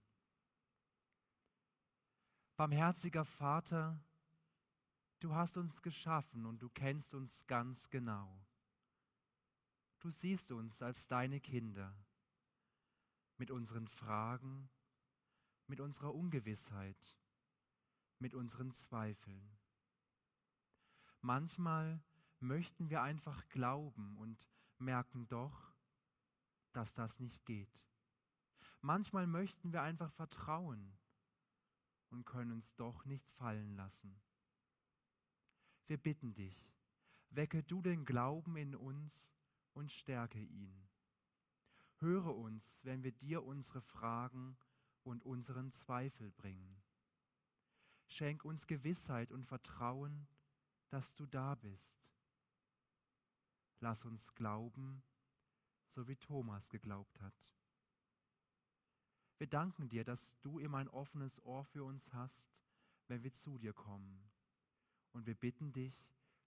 Barmherziger Vater, du hast uns geschaffen und du kennst uns ganz genau. Du siehst uns als deine Kinder mit unseren Fragen, mit unserer Ungewissheit, mit unseren Zweifeln. Manchmal möchten wir einfach glauben und merken doch, dass das nicht geht. Manchmal möchten wir einfach vertrauen und können uns doch nicht fallen lassen. Wir bitten dich, wecke du den Glauben in uns und stärke ihn. Höre uns, wenn wir dir unsere Fragen und unseren Zweifel bringen. Schenk uns Gewissheit und Vertrauen, dass du da bist. Lass uns glauben, so wie Thomas geglaubt hat. Wir danken dir, dass du immer ein offenes Ohr für uns hast, wenn wir zu dir kommen. Und wir bitten dich,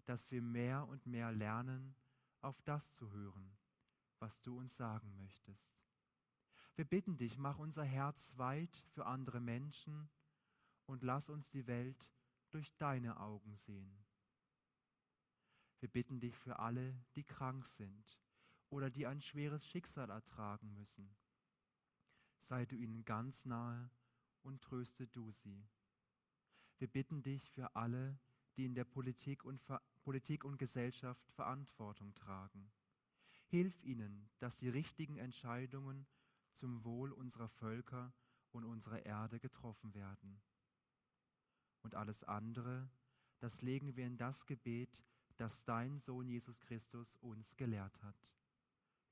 dass wir mehr und mehr lernen, auf das zu hören, was du uns sagen möchtest. Wir bitten dich, mach unser Herz weit für andere Menschen und lass uns die Welt durch deine Augen sehen. Wir bitten dich für alle, die krank sind oder die ein schweres Schicksal ertragen müssen. Sei du ihnen ganz nahe und tröste du sie. Wir bitten dich für alle, die in der Politik und, Ver Politik und Gesellschaft Verantwortung tragen. Hilf ihnen, dass die richtigen Entscheidungen zum Wohl unserer Völker und unserer Erde getroffen werden. Und alles andere, das legen wir in das Gebet, das dein Sohn Jesus Christus uns gelehrt hat.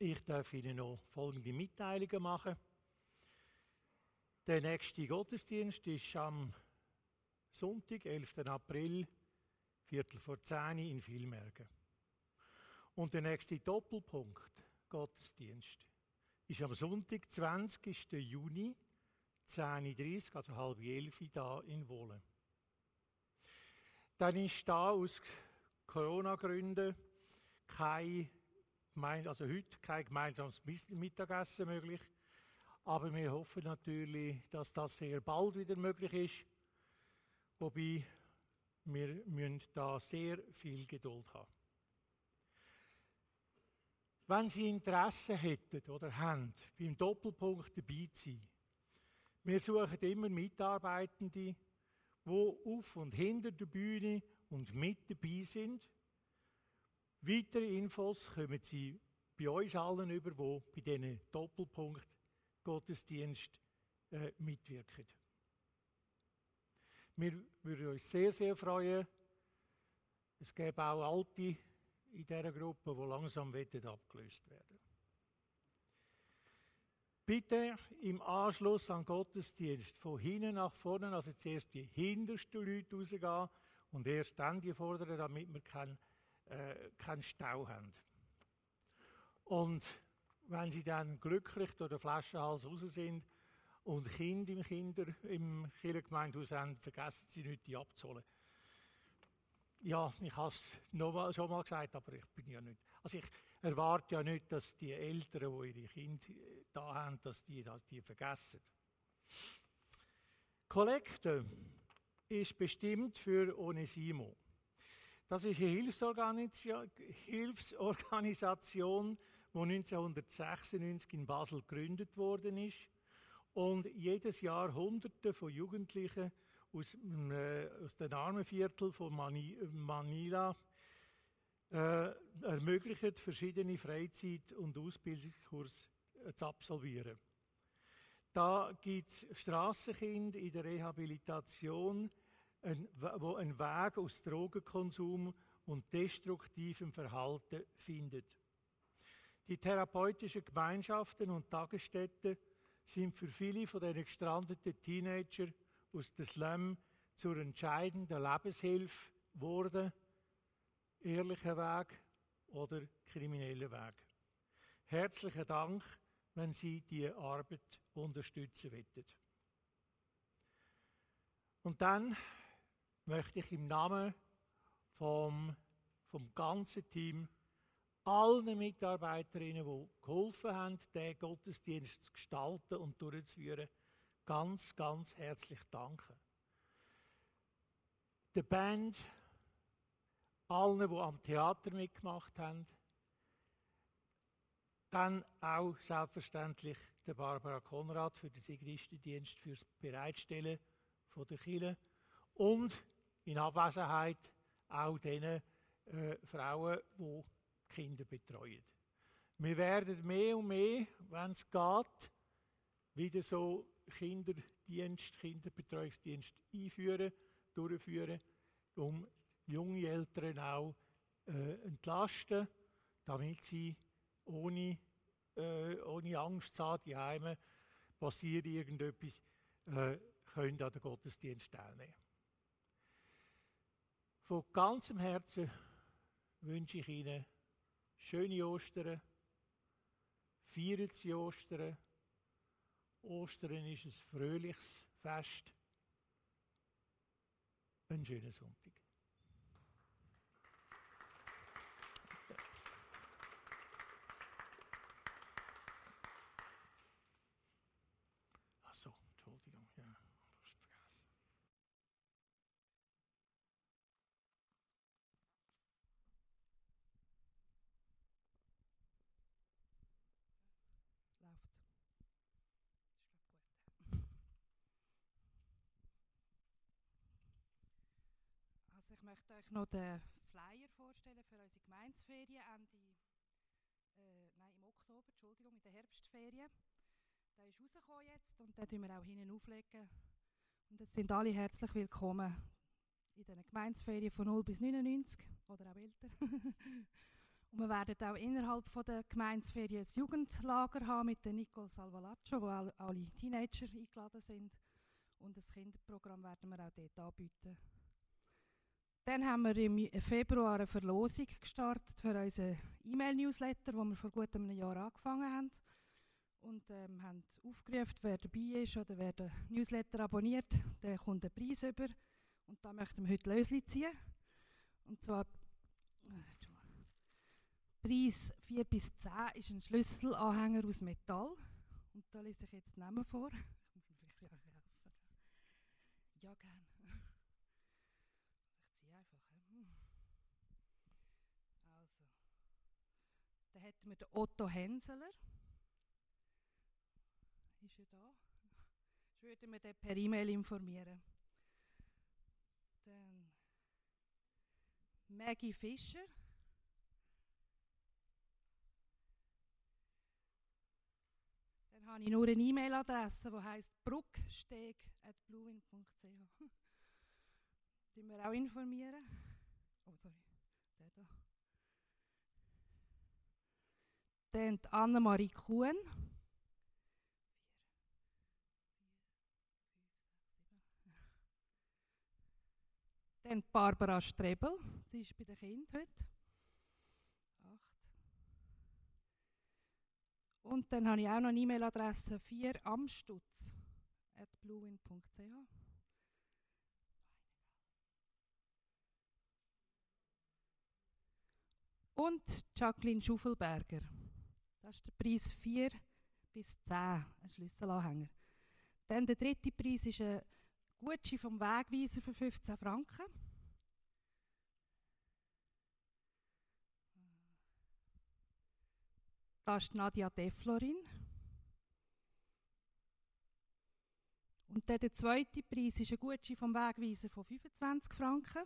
Ich darf Ihnen noch folgende Mitteilungen machen. Der nächste Gottesdienst ist am Sonntag, 11. April, Viertel vor 10 Uhr in Vilmergen. Und der nächste Doppelpunkt, Gottesdienst, ist am Sonntag, 20. Juni, 10.30 Uhr, also halb elf Uhr, da in Wohlen. Dann ist da aus Corona-Gründen kein gemein- also heute kein gemeinsames Mittagessen möglich. Aber wir hoffen natürlich, dass das sehr bald wieder möglich ist. Wobei wir müssen da sehr viel Geduld haben. Wenn Sie Interesse hätten oder haben, beim Doppelpunkt dabei zu sein, wir suchen immer Mitarbeitende, die auf und hinter der Bühne und mit dabei sind. Weitere Infos kommen Sie bei uns allen über, die bei diesen Doppelpunkt Gottesdienst äh, mitwirken. Wir würden uns sehr, sehr freuen. Es gäbe auch Alte in dieser Gruppe, die langsam abgelöst werden Bitte im Anschluss an Gottesdienst von hinten nach vorne, also zuerst die hintersten Leute rausgehen und erst dann die vorderen, damit wir keinen äh, keinen Stau haben. Und wenn sie dann glücklich durch den Flaschenhals raus sind und Kinder im Kinder im Kirchengemeindehaus haben, vergessen sie nicht, die abzuholen. Ja, ich habe es mal, schon mal gesagt, aber ich bin ja nicht. Also ich, erwarte ja nicht, dass die Eltern, die ihre Kinder äh, da haben, dass die, dass die vergessen. Kollekte ist bestimmt für Onesimo. Das ist eine Hilfsorganisa- Hilfsorganisation, die 1996 in Basel gegründet worden ist und jedes Jahr Hunderte von Jugendlichen aus, äh, aus den Armenviertel von Mani Manila äh, ermöglicht, verschiedene Freizeit- und Ausbildungskurse äh, zu absolvieren. Da gibt es Strassenkinder in der Rehabilitation, ein, wo einen Weg aus Drogenkonsum und destruktivem Verhalten findet. Die therapeutischen Gemeinschaften und Tagesstätten sind für viele von den gestrandeten Teenager aus dem Slum zur entscheidenden Lebenshilfe geworden. Ehrlicher Weg oder krimineller Weg. Herzlichen Dank, wenn Sie diese Arbeit unterstützen wollen. Und dann möchte ich im Namen vom, vom ganzen Team allen Mitarbeiterinnen, die geholfen haben, den Gottesdienst zu gestalten und durchzuführen, ganz, ganz herzlich danken. Der Band, allen, die am Theater mitgemacht haben, dann auch selbstverständlich der Barbara Konrad für den Sigristendienst, fürs Bereitstellen von der Kirche und in Abwesenheit auch den äh, Frauen, die Kinder betreuen. Wir werden mehr und mehr, wenn es geht, wieder so Kinderdienst, Kinderbetreuungsdienst einführen, durchführen, um junge Eltern auch äh, entlasten, damit sie ohne, äh, ohne Angst zu haben, die Heime passiert irgendetwas, äh, können an den Gottesdienst teilnehmen. Von ganzem Herzen wünsche ich Ihnen schöne Ostern, feiern Sie Ostern. Ostern ist ein fröhliches Fest. Einen schönen Sonntag. Ach so, Entschuldigung, ja, fast vergessen. läuft Ist glaub gut. Also ich möchte euch noch den Flyer vorstellen für unsere Gemeinsferien Ende, äh, nein im Oktober, Entschuldigung, in der Herbstferien. Der ist rausgekommen jetzt und den tun wir auch hinten auflegen. Und jetzt sind alle herzlich willkommen in den Gemeinsferien von 0 bis 99 oder auch älter. Und wir werden auch innerhalb von der Gemeinsferien ein Jugendlager haben mit der Nicole Salvalaccio, wo alle Teenager eingeladen sind. Und das Kinderprogramm werden wir auch dort anbieten. Dann haben wir im Februar eine Verlosung gestartet für unseren E-Mail-Newsletter, wo wir vor gut einem Jahr angefangen haben. Und ähm, haben aufgerufen, wer dabei ist oder wer den Newsletter abonniert, der kommt einen Preis über. Und da möchten wir heute Lösli ziehen. Und zwar äh, Preis 4 bis 10 ist ein Schlüsselanhänger aus Metall. Und da lese ich jetzt den Namen vor. Ja, gern. Ich ziehe einfach. hä? Also. Wir den Otto Henseler. Ist er da? Ich würde mir den per E-Mail informieren. Dann Maggie Fischer. Dann habe ich nur eine E-Mail-Adresse, die heisst brucksteg.bluewin.ch. Die wir auch informieren. Oh, sorry, der da. Dann Annemarie Kuhn. Dann Barbara Strebel, sie ist bei den Kindern heute. Acht. Und dann habe ich auch noch eine E-Mail-Adresse 4 amstutz at bluewin.ch. Und Jacqueline Schuffelberger. Das ist der Preis 4 bis 10, ein Schlüsselanhänger. Dann der dritte Preis ist ein Gutschein vom Wegweiser für 15 Franken. Das ist Nadia Deflorin. Und dann der zweite Preis ist ein Gutschein vom Wegweiser von 25 Franken.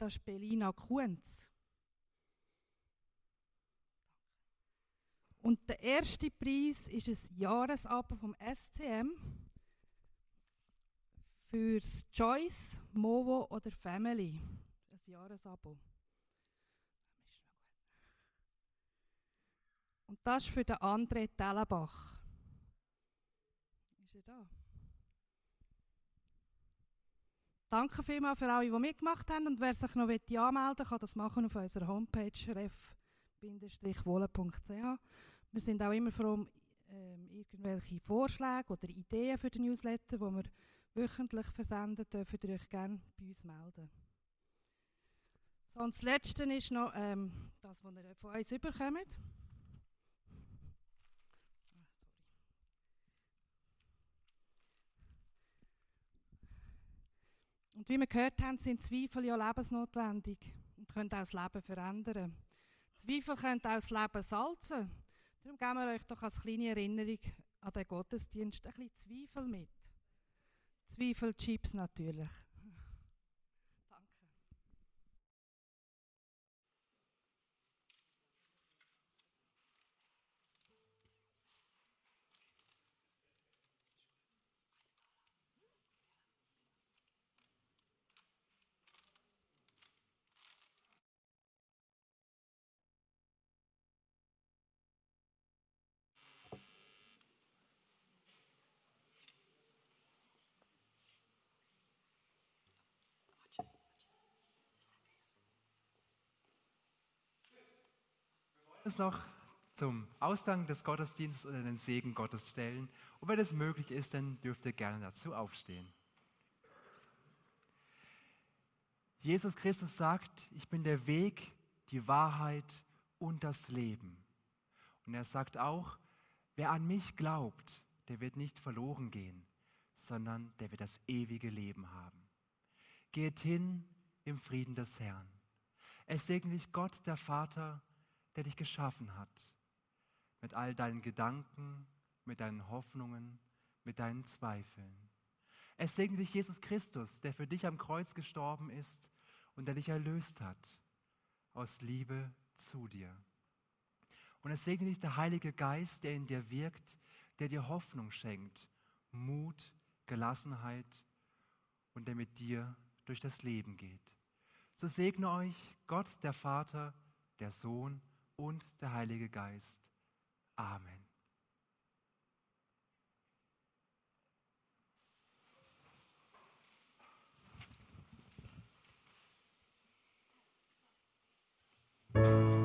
Das ist Belina Kunz. Und der erste Preis ist ein Jahresabo vom SCM fürs Choice, Movo oder Family. Ein Jahresabo. Und das ist für den André Tellenbach. Ist er da? Danke vielmals für alle, die mitgemacht haben. Und wer sich noch anmelden will, kann das machen auf unserer Homepage ref-wohle.ch. Wir sind auch immer froh um ähm, irgendwelche Vorschläge oder Ideen für den Newsletter, die wir wöchentlich versenden, dürft ihr euch gerne bei uns melden. So, und das Letzte ist noch ähm, das, was ihr von uns überkommt. Und wie wir gehört haben, sind Zweifel ja lebensnotwendig und können auch das Leben verändern. Zweifel können auch das Leben salzen. Darum geben wir euch doch als kleine Erinnerung an den Gottesdienst ein bisschen Zweifel mit. Zweifelchips natürlich. Uns noch zum Ausgang des Gottesdienstes unter den Segen Gottes stellen. Und wenn es möglich ist, dann dürft ihr gerne dazu aufstehen. Jesus Christus sagt, ich bin der Weg, die Wahrheit und das Leben. Und er sagt auch, wer an mich glaubt, der wird nicht verloren gehen, sondern der wird das ewige Leben haben. Geht hin im Frieden des Herrn. Es segne dich Gott, der Vater, der dich geschaffen hat. Mit all deinen Gedanken, mit deinen Hoffnungen, mit deinen Zweifeln. Es segne dich Jesus Christus, der für dich am Kreuz gestorben ist und der dich erlöst hat aus Liebe zu dir. Und es segne dich der Heilige Geist, der in dir wirkt, der dir Hoffnung schenkt, Mut, Gelassenheit und der mit dir durch das Leben geht. So segne euch Gott, der Vater, der Sohn und der Heilige Geist. Amen. The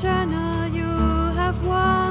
channel you have won.